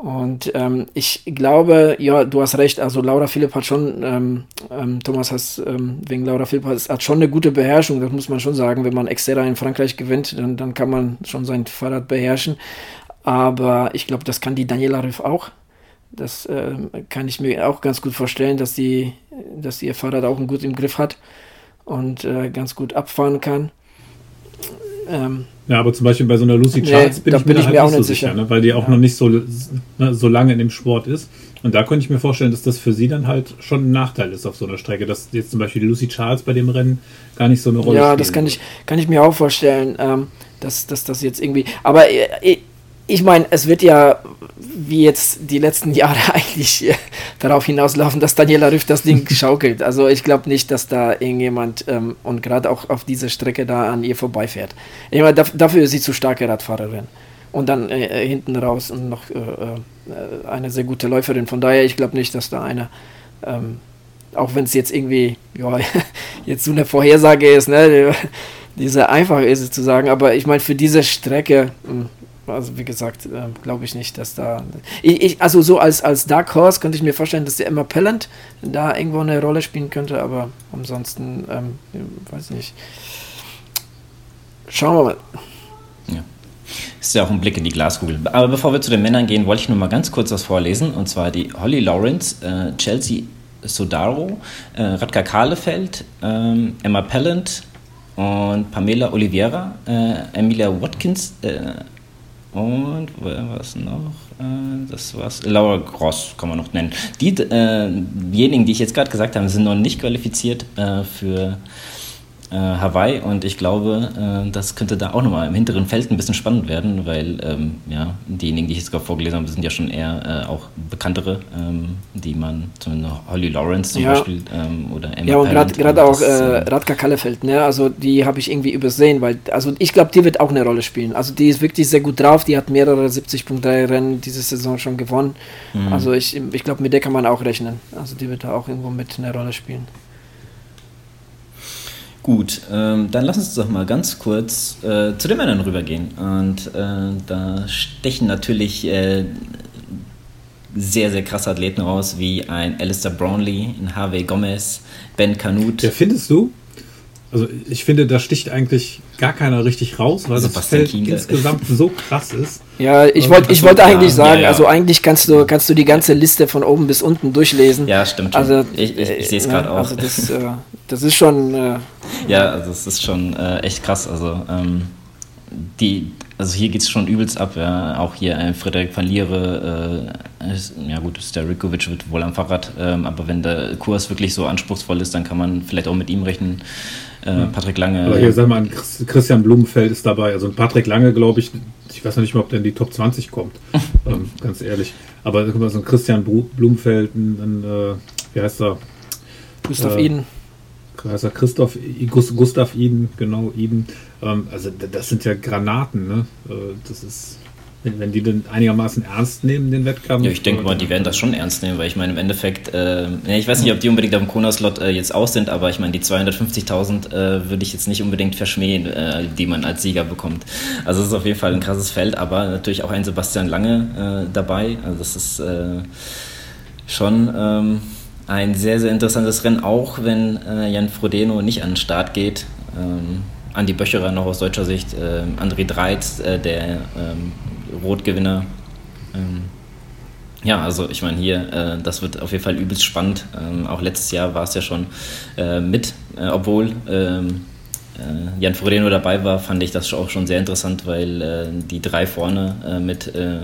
Speaker 3: Und ähm, ich glaube, ja, du hast recht, also Laura Philipp hat schon, ähm, ähm Thomas hast ähm, wegen Laura Philipp hat, hat, schon eine gute Beherrschung, das muss man schon sagen. Wenn man Xterra in Frankreich gewinnt, dann, dann kann man schon sein Fahrrad beherrschen. Aber ich glaube, das kann die Daniela Riff auch. Das äh, kann ich mir auch ganz gut vorstellen, dass die, dass die ihr Fahrrad auch gut im Griff hat und äh, ganz gut abfahren kann.
Speaker 2: Ähm, ja, aber zum Beispiel bei so einer Lucy Charles nee, bin ich mir, bin ich halt mir auch nicht so sicher, sicher ne? weil die auch ja. noch nicht so, ne, so lange in dem Sport ist. Und da könnte ich mir vorstellen, dass das für sie dann halt schon ein Nachteil ist auf so einer Strecke, dass jetzt zum Beispiel die Lucy Charles bei dem Rennen gar nicht so eine Rolle
Speaker 3: spielt. Ja, das kann ich, kann ich mir auch vorstellen, ähm, dass, dass das jetzt irgendwie. Aber äh, ich meine, es wird ja wie jetzt die letzten Jahre eigentlich äh, darauf hinauslaufen, dass Daniela Rüff das Ding schaukelt. Also ich glaube nicht, dass da irgendjemand ähm, und gerade auch auf dieser Strecke da an ihr vorbeifährt. Ich meine, dafür ist sie zu starke Radfahrerin. Und dann äh, äh, hinten raus noch äh, äh, eine sehr gute Läuferin. Von daher, ich glaube nicht, dass da eine, ähm, auch wenn es jetzt irgendwie, ja, jetzt so eine Vorhersage ist, ne, diese einfach ist es zu sagen, aber ich meine, für diese Strecke, mh, hm, also wie gesagt, äh, glaube ich nicht, dass da. Ich, ich, also so als, als Dark Horse könnte ich mir vorstellen, dass der Emma Pellant da irgendwo eine Rolle spielen könnte, aber ansonsten, ähm, weiß ich nicht. Schauen wir mal.
Speaker 1: Ja. Ist ja auch ein Blick in die Glaskugel. Aber bevor wir zu den Männern gehen, wollte ich nur mal ganz kurz was vorlesen. Und zwar die Holly Lawrence, äh, Chelsea Sodaro, äh, Radka Kahlefeld, ähm, Emma Pellant und Pamela Oliveira, äh, Emilia Watkins, äh, Und es noch? Äh, das war's. Laura Gross kann man noch nennen. Die, äh, diejenigen, die ich jetzt gerade gesagt habe, sind noch nicht qualifiziert äh, für äh, Hawaii und ich glaube, äh, das könnte da auch nochmal im hinteren Feld ein bisschen spannend werden, weil ähm, ja, diejenigen, die ich jetzt gerade vorgelesen habe, sind ja schon eher äh, auch bekanntere, ähm, die man, zumindest Holly Lawrence zum
Speaker 3: Ja.
Speaker 1: Beispiel ähm, oder Emma
Speaker 3: Ja, und gerade auch äh,
Speaker 1: äh,
Speaker 3: Radka Kallefeld, ne? Also die habe ich irgendwie übersehen, weil, also ich glaube, die wird auch eine Rolle spielen. Also die ist wirklich sehr gut drauf, die hat mehrere 70.3 Rennen diese Saison schon gewonnen.
Speaker 1: Mhm.
Speaker 3: Also ich, ich glaube, mit der kann man auch rechnen. Also die wird da auch irgendwo mit eine Rolle spielen.
Speaker 1: Gut, ähm, dann lass uns doch mal ganz kurz äh, zu den Männern rübergehen. Und äh, da stechen natürlich äh, sehr, sehr krasse Athleten raus, wie ein Alistair Brownlee, ein Harvey Gomez, Ben Canute.
Speaker 2: Ja, findest du? Also ich finde, da sticht eigentlich gar keiner richtig raus, weil das
Speaker 1: Sebastian
Speaker 2: Feld
Speaker 1: Kienle.
Speaker 2: insgesamt so krass ist.
Speaker 3: Ja, ich
Speaker 2: Also,
Speaker 3: wollte ich wollte
Speaker 1: ja,
Speaker 3: eigentlich sagen,
Speaker 1: ja, ja.
Speaker 3: also eigentlich kannst du, kannst du die ganze Liste von oben bis unten durchlesen.
Speaker 1: Ja, stimmt schon.
Speaker 3: Also,
Speaker 1: ich ich, ich sehe es
Speaker 3: äh,
Speaker 1: gerade
Speaker 3: ne,
Speaker 1: auch.
Speaker 3: Also das, äh, das ist schon, äh,
Speaker 1: Ja, also es ist schon äh, echt krass. Also ähm, die, also hier geht es schon übelst ab. Ja. Auch hier ein Frederik Verliere, äh, ist, ja gut, Starikovic wird wohl am Fahrrad, ähm, aber wenn der Kurs wirklich so anspruchsvoll ist, dann kann man vielleicht auch mit ihm rechnen. Äh, Patrick Lange.
Speaker 2: Aber hier, sag mal, Christian Blumenfeld ist dabei. Also ein Patrick Lange, glaube ich, ich weiß noch nicht mal, ob der in die Top 20 kommt. ähm, ganz ehrlich. Aber guck mal, so ein Christian Blumenfeld, ein, ein äh, wie heißt er?
Speaker 3: Gustav
Speaker 2: Äh,
Speaker 3: Iden.
Speaker 2: heißt er Christoph, Gustav Iden, genau, Iden. Ähm, also das sind ja Granaten, ne? Äh, das ist, wenn, die den einigermaßen ernst nehmen, den Wettkampf.
Speaker 1: Ja, ich denke mal, die werden das schon ernst nehmen, weil ich meine, im Endeffekt, äh, ich weiß nicht, ob die unbedingt am Kona-Slot äh, jetzt aus sind, aber ich meine, die 250.000 äh, würde ich jetzt nicht unbedingt verschmähen, äh, die man als Sieger bekommt. Also es ist auf jeden Fall ein krasses Feld, aber natürlich auch ein Sebastian Lange äh, dabei. Also das ist schon ähm, ein sehr, sehr interessantes Rennen, auch wenn äh, Jan Frodeno nicht an den Start geht. Ähm, Andi Böcherer noch aus deutscher Sicht, ähm, André Dreiz, äh, der ähm, Rotgewinner. Ähm, ja, also ich meine hier, äh, das wird auf jeden Fall übelst spannend. Ähm, auch letztes Jahr war es ja schon äh, mit, äh, obwohl ähm, äh, Jan Frodeno dabei war, fand ich das auch schon sehr interessant, weil äh, die drei vorne äh, mit äh,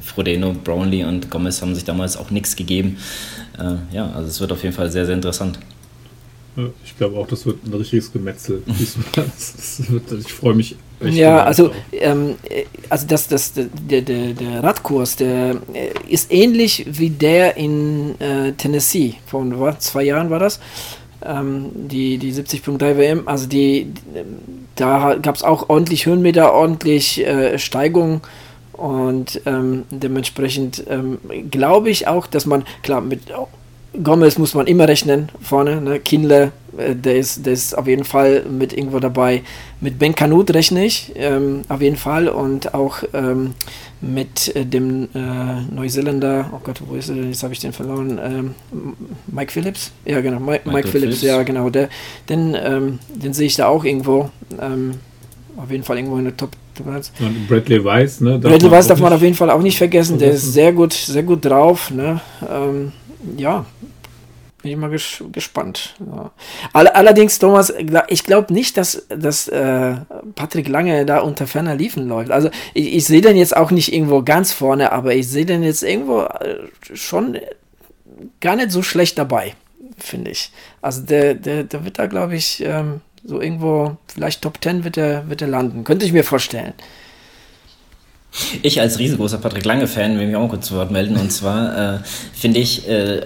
Speaker 1: Frodeno, Brownlee und Gomez haben sich damals auch nichts gegeben. Äh, ja, also es wird auf jeden Fall sehr, sehr interessant.
Speaker 2: Ich glaube auch, das wird ein richtiges Gemetzel. ich freue mich. echt
Speaker 3: Ja, also, ähm, äh, also das, das, der, der, der Radkurs, der ist ähnlich wie der in äh, Tennessee. Vor was, zwei Jahren war das. Ähm, die, die 70.3 WM. Also die, die da gab es auch ordentlich Höhenmeter, ordentlich äh, Steigung. Und ähm, dementsprechend ähm, glaube ich auch, dass man, klar, mit Gomez muss man immer rechnen vorne, ne? Kindle, äh, der, ist, der ist auf jeden Fall mit irgendwo dabei. Mit Ben Kanut rechne ich ähm, auf jeden Fall und auch ähm, mit äh, dem äh, Neuseeländer, oh Gott, wo ist er? Jetzt habe ich den verloren. Ähm, Mike Phillips? Ja, genau, Mike, Mike
Speaker 1: Michael
Speaker 3: Phillips,
Speaker 1: Phillips.
Speaker 3: ja, genau. Der, den, ähm, den sehe ich da auch irgendwo. Ähm, auf jeden Fall irgendwo in der Top.
Speaker 2: Und Bradley Weiss, ne? darf
Speaker 3: Bradley Weiss darf man auf jeden Fall auch nicht vergessen. Der ist
Speaker 2: vergessen.
Speaker 3: sehr gut, sehr gut drauf. Ne? Ja, bin ich mal ges gespannt. Ja. All allerdings, Thomas, ich glaube nicht, dass, dass äh, Patrick Lange da unter ferner Liefen läuft. Also ich, ich sehe den jetzt auch nicht irgendwo ganz vorne, aber ich sehe den jetzt irgendwo äh, schon gar nicht so schlecht dabei, finde ich. Also der, der, der wird da, glaube ich, ähm, so irgendwo, vielleicht Top 10 wird er, wird er landen. Könnte ich mir vorstellen.
Speaker 1: Ich als riesengroßer Patrick Lange-Fan will mich auch mal kurz zu Wort melden. Und zwar äh, finde ich, äh,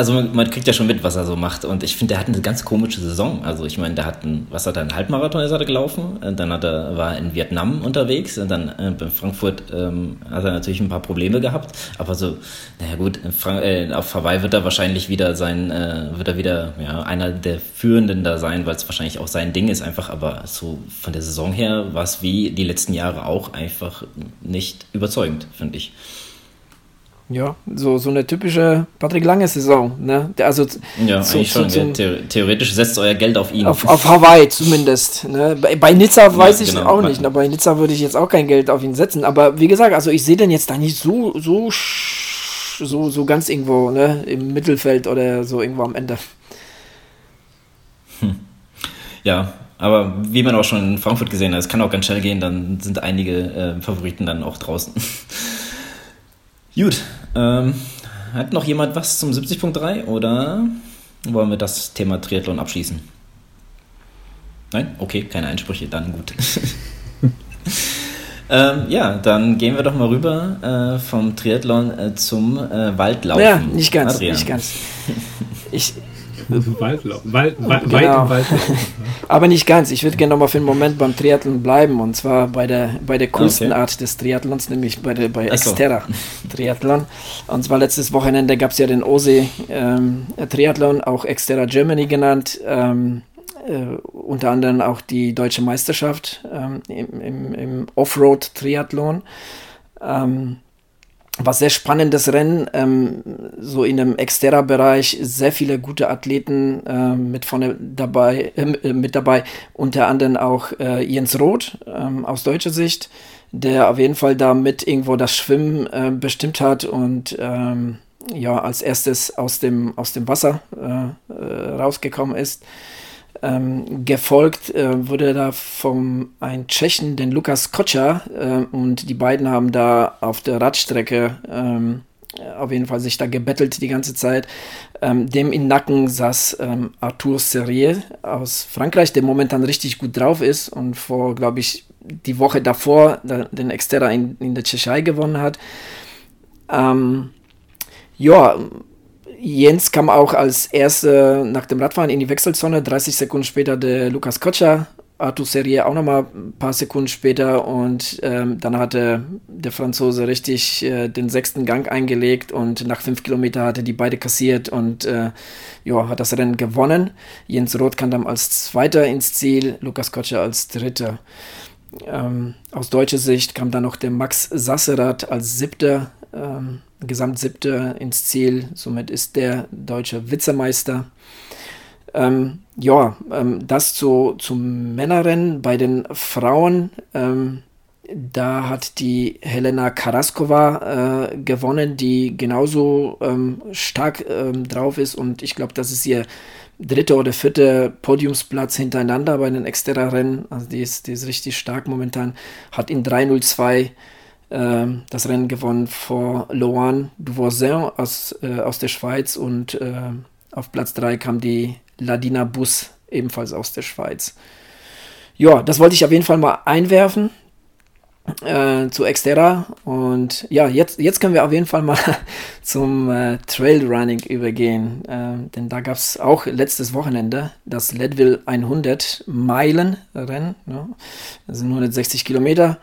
Speaker 1: also man, man kriegt ja schon mit, was er so macht. Und ich finde, der hat eine ganz komische Saison. Also ich meine, der hat einen, was hat er, einen Halbmarathon ist er gelaufen. Dann hat er, war er in Vietnam unterwegs. Und dann äh, bei Frankfurt ähm, hat er natürlich ein paar Probleme gehabt. Aber so, naja gut, äh, auf Hawaii wird er wahrscheinlich wieder sein, äh, wird er wieder ja, einer der Führenden da sein, weil es wahrscheinlich auch sein Ding ist einfach. Aber so von der Saison her war es wie die letzten Jahre auch einfach nicht überzeugend, finde ich.
Speaker 3: Ja, so, so eine typische Patrick Lange-Saison. Ne? Also
Speaker 1: Ja,
Speaker 3: so-
Speaker 1: eigentlich
Speaker 3: so-
Speaker 1: schon.
Speaker 3: so-?
Speaker 1: The theoretisch setzt euer Geld auf ihn.
Speaker 3: auf, auf Hawaii zumindest. Ne? Bei, bei Nizza weiß ich
Speaker 1: genau.
Speaker 3: auch nicht. Ne? Bei Nizza würde ich jetzt auch kein Geld auf ihn setzen. Aber wie gesagt, also ich sehe den jetzt da nicht so, so, so, so ganz irgendwo ne? im Mittelfeld oder so irgendwo am Ende.
Speaker 1: Ja, Aber wie man auch schon in Frankfurt gesehen hat, es kann auch ganz schnell gehen, dann sind einige äh, Favoriten dann auch draußen. Gut, ähm, hat noch jemand was zum 70.3 oder wollen wir das Thema Triathlon abschließen? Nein? Okay, keine Einsprüche, dann gut. ähm, ja, dann gehen wir doch mal rüber äh, vom Triathlon äh, zum äh, Waldlaufen.
Speaker 3: Ja, nicht ganz, Adrian. nicht ganz. Ich,
Speaker 2: Waldlaufen. Wald, Wald, genau. Weit im Waldlaufen.
Speaker 3: Aber nicht ganz. Ich würde gerne noch mal für einen Moment beim Triathlon bleiben und zwar bei der, bei der coolsten okay. Art des Triathlons, nämlich bei, der, bei Exterra Triathlon. Und zwar letztes Wochenende gab es ja den OSE ähm, Triathlon, auch Exterra Germany genannt. Ähm, äh, unter anderem auch die deutsche Meisterschaft ähm, im, im, im Offroad-Triathlon. Ähm, war sehr spannendes Rennen, ähm, so in dem Exterra-Bereich, sehr viele gute Athleten äh, mit vorne dabei, äh, mit dabei, unter anderem auch äh, Jens Roth ähm, aus deutscher Sicht, der auf jeden Fall damit irgendwo das Schwimmen äh, bestimmt hat und ähm, ja, als erstes aus dem, aus dem Wasser äh, äh, rausgekommen ist. Ähm, gefolgt äh, wurde da vom ein Tschechen, den Lukas Kotscher, äh, und die beiden haben da auf der Radstrecke ähm, auf jeden Fall sich da gebettelt die ganze Zeit. Ähm, dem in Nacken saß ähm, Arthur Serrier aus Frankreich, der momentan richtig gut drauf ist und vor, glaube ich, die Woche davor den Exterra in, in der Tschechei gewonnen hat. Ähm, ja, Jens kam auch als erster nach dem Radfahren in die Wechselzone. 30 Sekunden später der Lukas Kotscher. Arthur Serie auch nochmal ein paar Sekunden später und ähm, dann hatte der Franzose richtig äh, den sechsten Gang eingelegt und nach fünf Kilometern hatte die beide kassiert und äh, ja, hat das Rennen gewonnen. Jens Roth kam dann als Zweiter ins Ziel, Lukas Kotscher als Dritter. Ähm, aus deutscher Sicht kam dann noch der Max Sasserath als Siebter. Ähm, Gesamtsiebte ins Ziel. Somit ist der deutsche Vizemeister. Ähm, ja, ähm, das zu, zum Männerrennen. Bei den Frauen, ähm, da hat die Helena Karaskova äh, gewonnen, die genauso ähm, stark ähm, drauf ist. Und ich glaube, das ist ihr dritter oder vierter Podiumsplatz hintereinander bei den Exterra-Rennen. Also die ist, die ist richtig stark momentan. Hat in 302 ähm, das Rennen gewonnen vor Loan Duvoisin aus, äh, aus der Schweiz und äh, auf Platz 3 kam die Ladina Bus ebenfalls aus der Schweiz. Ja, das wollte ich auf jeden Fall mal einwerfen äh, zu Exterra. Und ja, jetzt, jetzt können wir auf jeden Fall mal zum äh, Trailrunning übergehen. Äh, denn da gab es auch letztes Wochenende das Leadville 100 Meilen Rennen. Ne? Das sind 160 Kilometer.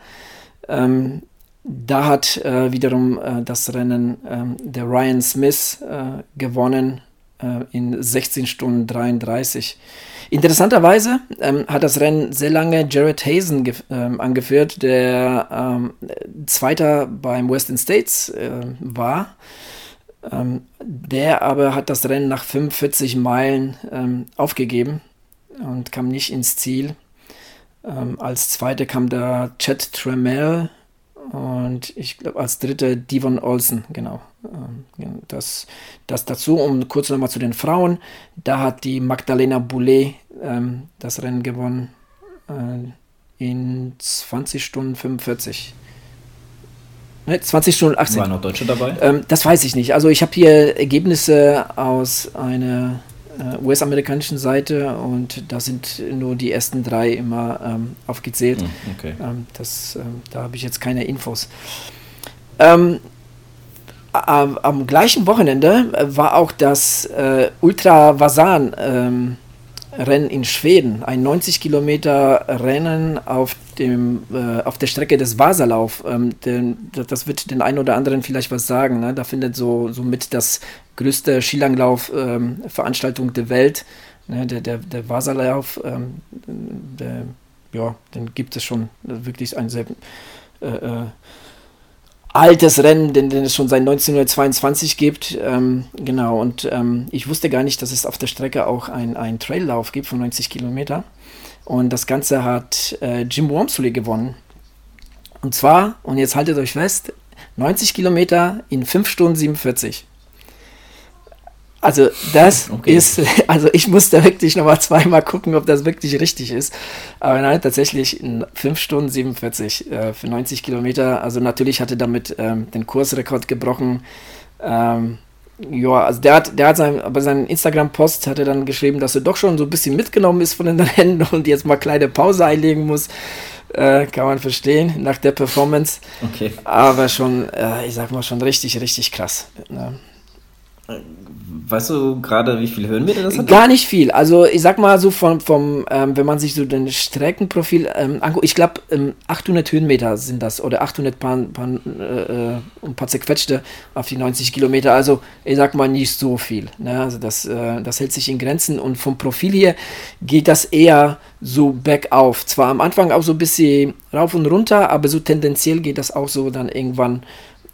Speaker 3: Ähm, da hat äh, wiederum äh, das Rennen äh, der Ryan Smith äh, gewonnen äh, in 16 Stunden 33. Interessanterweise ähm, hat das Rennen sehr lange Jared Hazen ähm, angeführt, der ähm, Zweiter beim Western States äh, war. Ähm, der aber hat das Rennen nach 45 Meilen ähm, aufgegeben und kam nicht ins Ziel. Ähm, als Zweiter kam da Chad Tremel und ich glaube, als dritte Devon Olsen, genau. Ähm, das, das dazu, um kurz nochmal zu den Frauen. Da hat die Magdalena Boulet ähm, das Rennen gewonnen äh, in 20 Stunden 45. Ne, 20 Stunden 18.
Speaker 1: Waren noch Deutsche dabei?
Speaker 3: Ähm, das weiß ich nicht. Also ich habe hier Ergebnisse aus einer äh, US-amerikanischen Seite und da sind nur die ersten drei immer ähm, aufgezählt. Hm, okay. Ähm, das, ähm, da habe ich jetzt keine Infos. Ähm, am gleichen Wochenende war auch das äh, Ultra Vasan ähm, Rennen in Schweden, ein 90 Kilometer Rennen auf, dem, äh, auf der Strecke des Vasalauf. Ähm, den, das wird den einen oder anderen vielleicht was sagen. Ne? Da findet so, so das größte Skilanglauf-Veranstaltung ähm, der Welt, ne? der, der, der Vasalauf, ähm, der, ja, den gibt es schon wirklich ein sehr äh, äh altes Rennen, den, den es schon seit 1922 gibt. Ähm, genau, und ähm, ich wusste gar nicht, dass es auf der Strecke auch einen Traillauf gibt von 90 Kilometer. Und das Ganze hat äh, Jim Wormsley gewonnen. Und zwar, und jetzt haltet euch fest, 90 Kilometer in 5 Stunden 47. Also das okay. ist, also ich musste wirklich nochmal zweimal gucken, ob das wirklich richtig ist. Aber nein, tatsächlich in 5 Stunden 47 äh, für 90 Kilometer. Also natürlich hatte damit ähm, den Kursrekord gebrochen. Ähm, ja, also der hat, der hat sein, bei seinem Instagram-Post hat er dann geschrieben, dass er doch schon so ein bisschen mitgenommen ist von den Rennen und jetzt mal kleine Pause einlegen muss. Äh, kann man verstehen, nach der Performance. Okay. Aber schon, äh, ich sag mal, schon richtig, richtig krass. Ne?
Speaker 1: Weißt du gerade, wie viele Höhenmeter das hat?
Speaker 3: Gar nicht viel. Also ich sag mal so vom, vom ähm, wenn man sich so den Streckenprofil ähm, anguckt, ich glaube ähm, 800 Höhenmeter sind das oder 800 paar, paar, äh, ein paar zerquetschte auf die 90 Kilometer. Also ich sag mal nicht so viel. Ne? Also das, äh, das hält sich in Grenzen und vom Profil hier geht das eher so bergauf. Zwar am Anfang auch so ein bisschen rauf und runter, aber so tendenziell geht das auch so dann irgendwann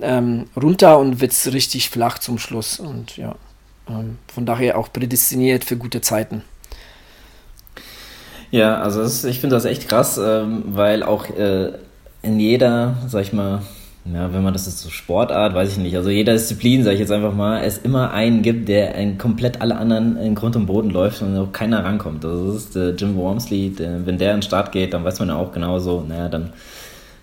Speaker 3: ähm, runter und wird es richtig flach zum Schluss. Und ja, ähm, von daher auch prädestiniert für gute Zeiten.
Speaker 1: Ja, also ist, ich finde das echt krass, ähm, weil auch äh, in jeder, sag ich mal, ja, wenn man das ist so Sportart, weiß ich nicht, also jeder Disziplin, sage ich jetzt einfach mal, es immer einen gibt, der ein komplett alle anderen in Grund und Boden läuft und auch keiner rankommt. Das ist der Jim Wormsley, der, wenn der an den Start geht, dann weiß man ja auch genauso, naja, dann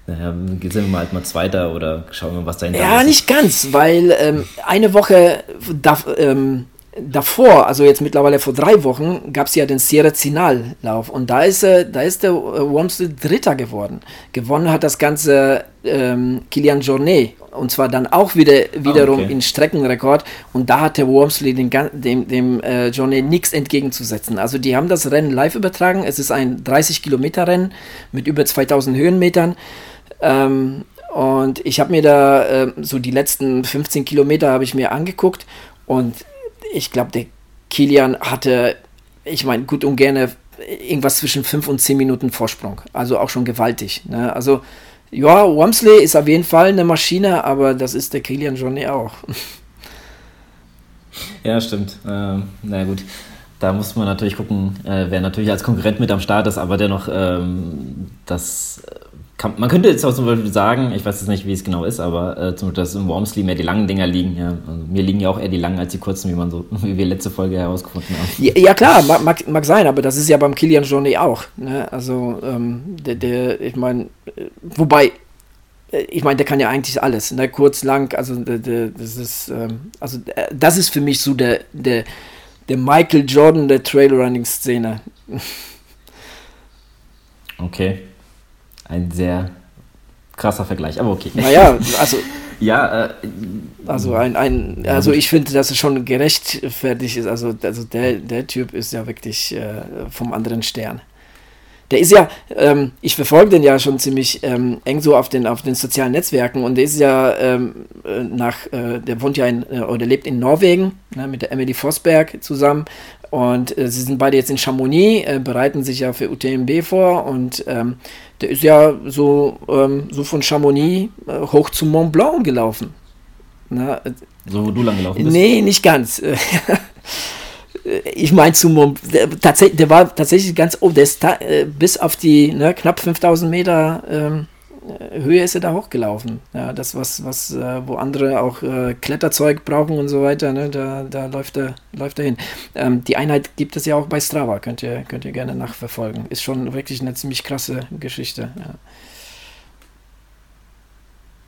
Speaker 1: naja, sind wir halt mal Zweiter oder schauen wir, was dahinter
Speaker 3: ist. Ja, nicht ganz, weil ähm, eine Woche da, ähm, davor, also jetzt mittlerweile vor drei Wochen, gab es ja den Sierra Zinal Lauf und da ist, äh, da ist der Wormsley Dritter geworden. Gewonnen hat das Ganze ähm, Kilian Jornet und zwar dann auch wieder wiederum oh, okay. in Streckenrekord und da hatte Wormsley den, dem, dem äh, Jornet nichts entgegenzusetzen. Also die haben das Rennen live übertragen. Es ist ein 30 Kilometer Rennen mit über 2000 Höhenmetern. Ähm, und ich habe mir da äh, so die letzten 15 Kilometer habe ich mir angeguckt und ich glaube, der Kilian hatte, ich meine, gut und gerne irgendwas zwischen 5 und 10 Minuten Vorsprung. Also auch schon gewaltig. Ne? Also, ja, Wamsley ist auf jeden Fall eine Maschine, aber das ist der Kilian Journey auch.
Speaker 1: Ja, stimmt. Ähm, na gut. Da muss man natürlich gucken, äh, wer natürlich als Konkurrent mit am Start ist, aber dennoch ähm, das kann, man könnte jetzt auch zum Beispiel sagen, ich weiß jetzt nicht, wie es genau ist, aber äh, zum Beispiel, dass im Wormsley mehr die langen Dinger liegen. Ja. Also mir liegen ja auch eher die langen als die kurzen, wie man so, wie wir letzte Folge herausgefunden haben.
Speaker 3: Ja, ja klar, mag, mag, sein, aber das ist ja beim Kilian Journey auch. Ne? Also ähm, der, der, ich meine, äh, wobei, äh, ich meine, der kann ja eigentlich alles, ne? kurz, lang, also der, der, das ist, ähm, also äh, das ist für mich so der, der, der Michael Jordan der Trailrunning-Szene.
Speaker 1: Okay ein sehr krasser Vergleich, aber okay.
Speaker 3: Naja, also. ja, äh, also ein, ein also ich finde, dass es schon gerechtfertigt ist. Also, also der, der Typ ist ja wirklich äh, vom anderen Stern. Der ist ja, ähm, ich verfolge den ja schon ziemlich ähm, eng so auf den, auf den sozialen Netzwerken und der ist ja ähm, äh, nach, äh, der wohnt ja in, äh, oder lebt in Norwegen ne, mit der Emily Vosberg zusammen und äh, sie sind beide jetzt in Chamonix, äh, bereiten sich ja für UTMB vor und ähm, der ist ja so, ähm, so von Chamonix äh, hoch zum Mont Blanc gelaufen.
Speaker 1: Na, so, wo du lang gelaufen
Speaker 3: bist? Nee, nicht ganz. ich meine zum Mont, der, der war tatsächlich ganz oben, der ist äh, bis auf die ne, knapp 5000 Meter ähm, Höhe ist er da hochgelaufen. Ja, das, was, was, äh, wo andere auch äh, Kletterzeug brauchen und so weiter, ne, da, da läuft er, läuft er hin. Ähm, die Einheit gibt es ja auch bei Strava, könnt ihr, könnt ihr gerne nachverfolgen. Ist schon wirklich eine ziemlich krasse Geschichte. Ja,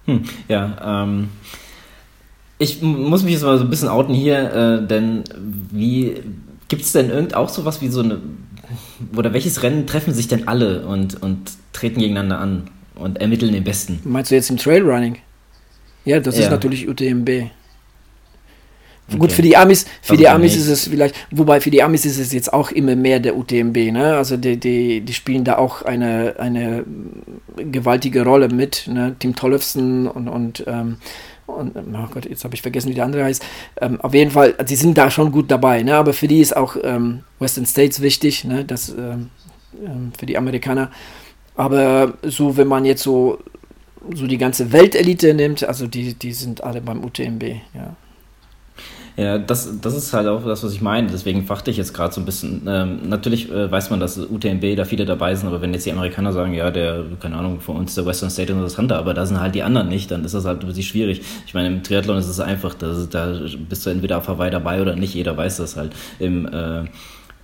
Speaker 1: hm, ja ähm, ich muss mich jetzt mal so ein bisschen outen hier, äh, denn wie gibt es denn irgend auch sowas wie so eine oder welches Rennen treffen sich denn alle und, und treten gegeneinander an? Und ermitteln den Besten.
Speaker 3: Meinst du jetzt im Trailrunning? Ja, das ja. ist natürlich UTMB. Okay. Gut, für die Amis, für also die Amis ist es vielleicht, wobei für die Amis ist es jetzt auch immer mehr der UTMB, ne? Also die, die, die spielen da auch eine, eine gewaltige Rolle mit, ne? Tim Tollefson und, und, ähm, und oh Gott, jetzt habe ich vergessen, wie der andere heißt. Ähm, auf jeden Fall, die sind da schon gut dabei, ne? Aber für die ist auch ähm, Western States wichtig, ne? Das ähm, ähm für die Amerikaner. Aber so, wenn man jetzt so, so die ganze Weltelite nimmt, also die, die sind alle beim UTMB, ja.
Speaker 1: Ja, das, das ist halt auch das, was ich meine. Deswegen fragte ich jetzt gerade so ein bisschen. Ähm, natürlich äh, weiß man, dass UTMB da viele dabei sind, aber wenn jetzt die Amerikaner sagen, ja, der, keine Ahnung, für uns der Western State interessanter, aber da sind halt die anderen nicht, dann ist das halt ein bisschen schwierig. Ich meine, im Triathlon ist es einfach, da, da bist du entweder auf Hawaii dabei oder nicht, jeder weiß das halt. Im äh,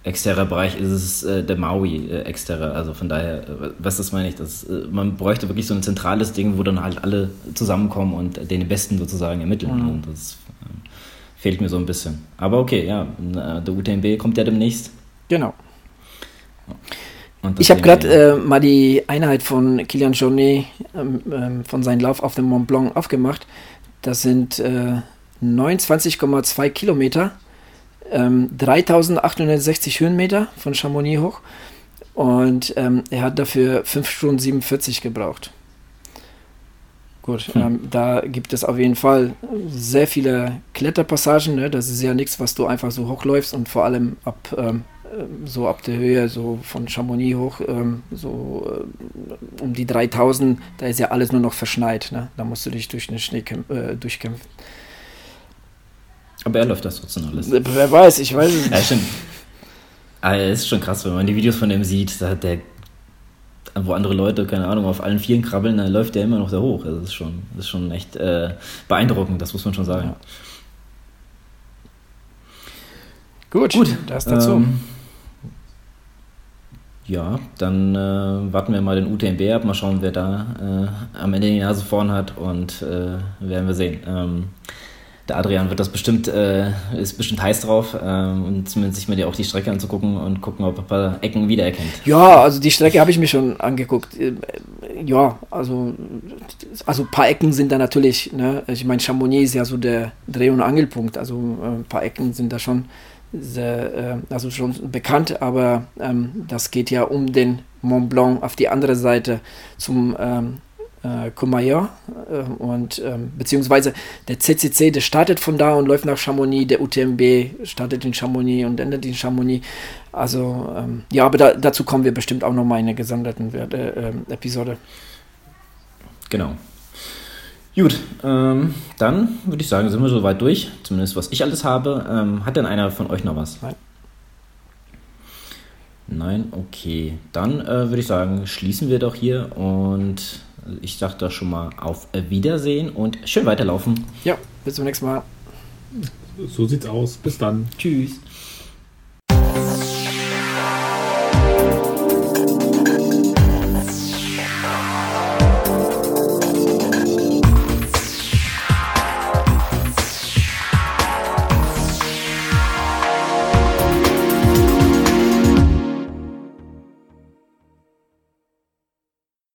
Speaker 1: Exterra-Bereich ist es äh, der Maui äh, Exterra. Also von daher, äh, was das meine ich, das, äh, man bräuchte wirklich so ein zentrales Ding, wo dann halt alle zusammenkommen und den Besten sozusagen ermitteln. Mhm. Und das äh, fehlt mir so ein bisschen. Aber okay, ja, äh, der UTMB kommt ja demnächst.
Speaker 3: Genau. Ich habe gerade mal die Einheit von Kilian Jornet ähm, ähm, von seinem Lauf auf dem Mont Blanc aufgemacht. Das sind 29,2 Kilometer ähm, 3860 Höhenmeter von Chamonix hoch und ähm, er hat dafür 5 Stunden 47 gebraucht. Gut, hm. ähm, da gibt es auf jeden Fall sehr viele Kletterpassagen. Ne? Das ist ja nichts, was du einfach so hochläufst und vor allem ab ähm, ähm, so ab der Höhe, so von Chamonix hoch, ähm, so äh, um die 3000, da ist ja alles nur noch verschneit. Ne? Da musst du dich durch den Schnee äh, durchkämpfen.
Speaker 1: Aber er läuft das trotzdem alles.
Speaker 3: Wer weiß, ich weiß es
Speaker 1: nicht. Ja, stimmt. Aber es ist schon krass, wenn man die Videos von dem sieht, da hat der, wo andere Leute, keine Ahnung, auf allen Vieren krabbeln, dann läuft der immer noch da hoch. Also das ist schon, das ist schon echt äh, beeindruckend, das muss man schon sagen. Ja.
Speaker 3: Gut, Gut, das dazu. Ähm,
Speaker 1: ja, dann äh, warten wir mal den UTMB ab, mal schauen, wer da äh, am Ende die Nase vorn hat und äh, werden wir sehen. Ähm, der Adrian wird das bestimmt, äh, ist bestimmt heiß drauf ähm, und zumindest sich mal auch die Strecke anzugucken und gucken, ob er ein paar Ecken wiedererkennt.
Speaker 3: Ja, also die Strecke habe ich mir schon angeguckt. Äh, ja, also, also ein paar Ecken sind da natürlich, ne? ich meine, Chamonix ist ja so der Dreh- und Angelpunkt, also äh, ein paar Ecken sind da schon sehr, äh, also schon bekannt, aber ähm, das geht ja um den Mont Blanc auf die andere Seite zum ähm, äh, Courmayeur äh, und ähm, beziehungsweise der CCC, der startet von da und läuft nach Chamonix, der UTMB startet in Chamonix und endet in Chamonix. Also ähm, ja, aber da, dazu kommen wir bestimmt auch nochmal in einer gesonderten äh, Episode.
Speaker 1: Genau. Gut, ähm, dann würde ich sagen, sind wir soweit durch. Zumindest was ich alles habe. Ähm, hat denn einer von euch noch was?
Speaker 3: Nein.
Speaker 1: Nein, okay. Dann äh, würde ich sagen, schließen wir doch hier und ich sage da schon mal auf Wiedersehen und schön weiterlaufen.
Speaker 3: Ja, bis zum nächsten Mal.
Speaker 2: So sieht's aus. Bis dann.
Speaker 1: Tschüss.